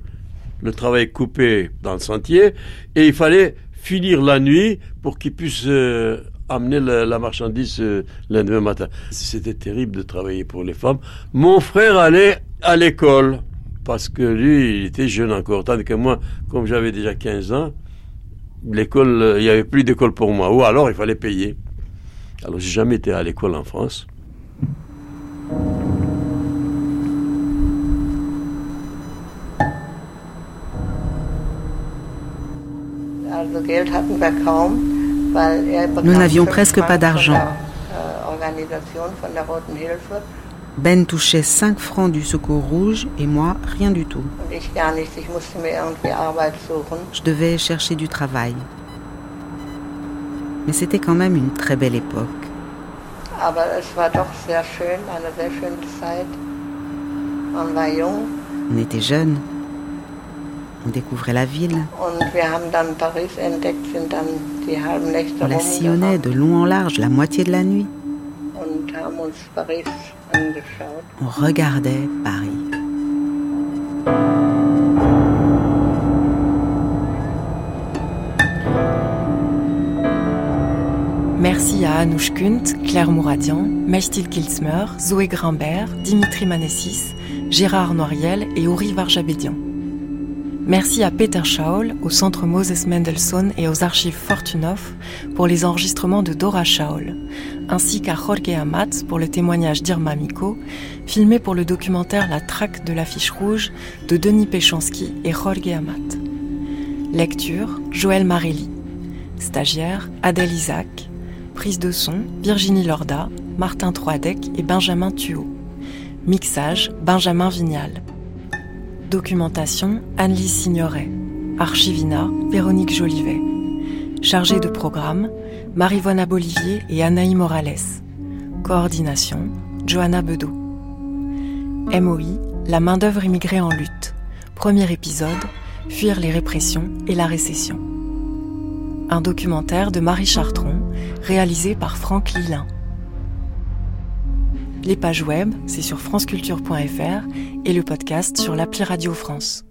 S9: le travail coupé dans le sentier, et il fallait finir la nuit pour qu'il puisse amener la, marchandise le lendemain matin. C'était terrible de travailler pour les femmes. Mon frère allait à l'école, parce que lui, il était jeune encore, tandis que moi, comme j'avais déjà 15 ans, l'école, il n'y avait plus d'école pour moi, ou alors il fallait payer. Alors, j'ai jamais été à l'école en France.
S2: Nous n'avions presque pas d'argent. Ben touchait 5 francs du Secours Rouge et moi, rien du tout. Je devais chercher du travail mais c'était quand même une très belle époque. On était jeunes. On découvrait la ville. On la sillonnait de long en large la moitié de la nuit. On regardait Paris.
S3: Merci à Anouche Kunt, Claire Mouradian, Mestil Kilsmer, Zoé Grimbert, Dimitri Manessis, Gérard Noiriel et Uri Varjabédian. Merci à Peter Schaul, au Centre Moses Mendelssohn et aux archives Fortunoff pour les enregistrements de Dora Schaul, ainsi qu'à Jorge Amat pour le témoignage d'Irma Miko, filmé pour le documentaire La traque de l'affiche rouge de Denis Péchanski et Jorge Amat. Lecture Joël Marelli. Stagiaire Adèle Isaac. Prise de son, Virginie Lorda, Martin Troadec et Benjamin Thuot. Mixage, Benjamin Vignal. Documentation, Anne-Lise Signoret. Archivina, Véronique Jolivet. Chargée de programme, Marivona Bolivier et Anaï Morales. Coordination, Johanna Bedeau. MOI, la main-d'œuvre immigrée en lutte. Premier épisode, Fuir les répressions et la récession. Un documentaire de Marie Chartron réalisé par Franck Lilin. Les pages web, c'est sur franceculture.fr et le podcast sur l'appli Radio France.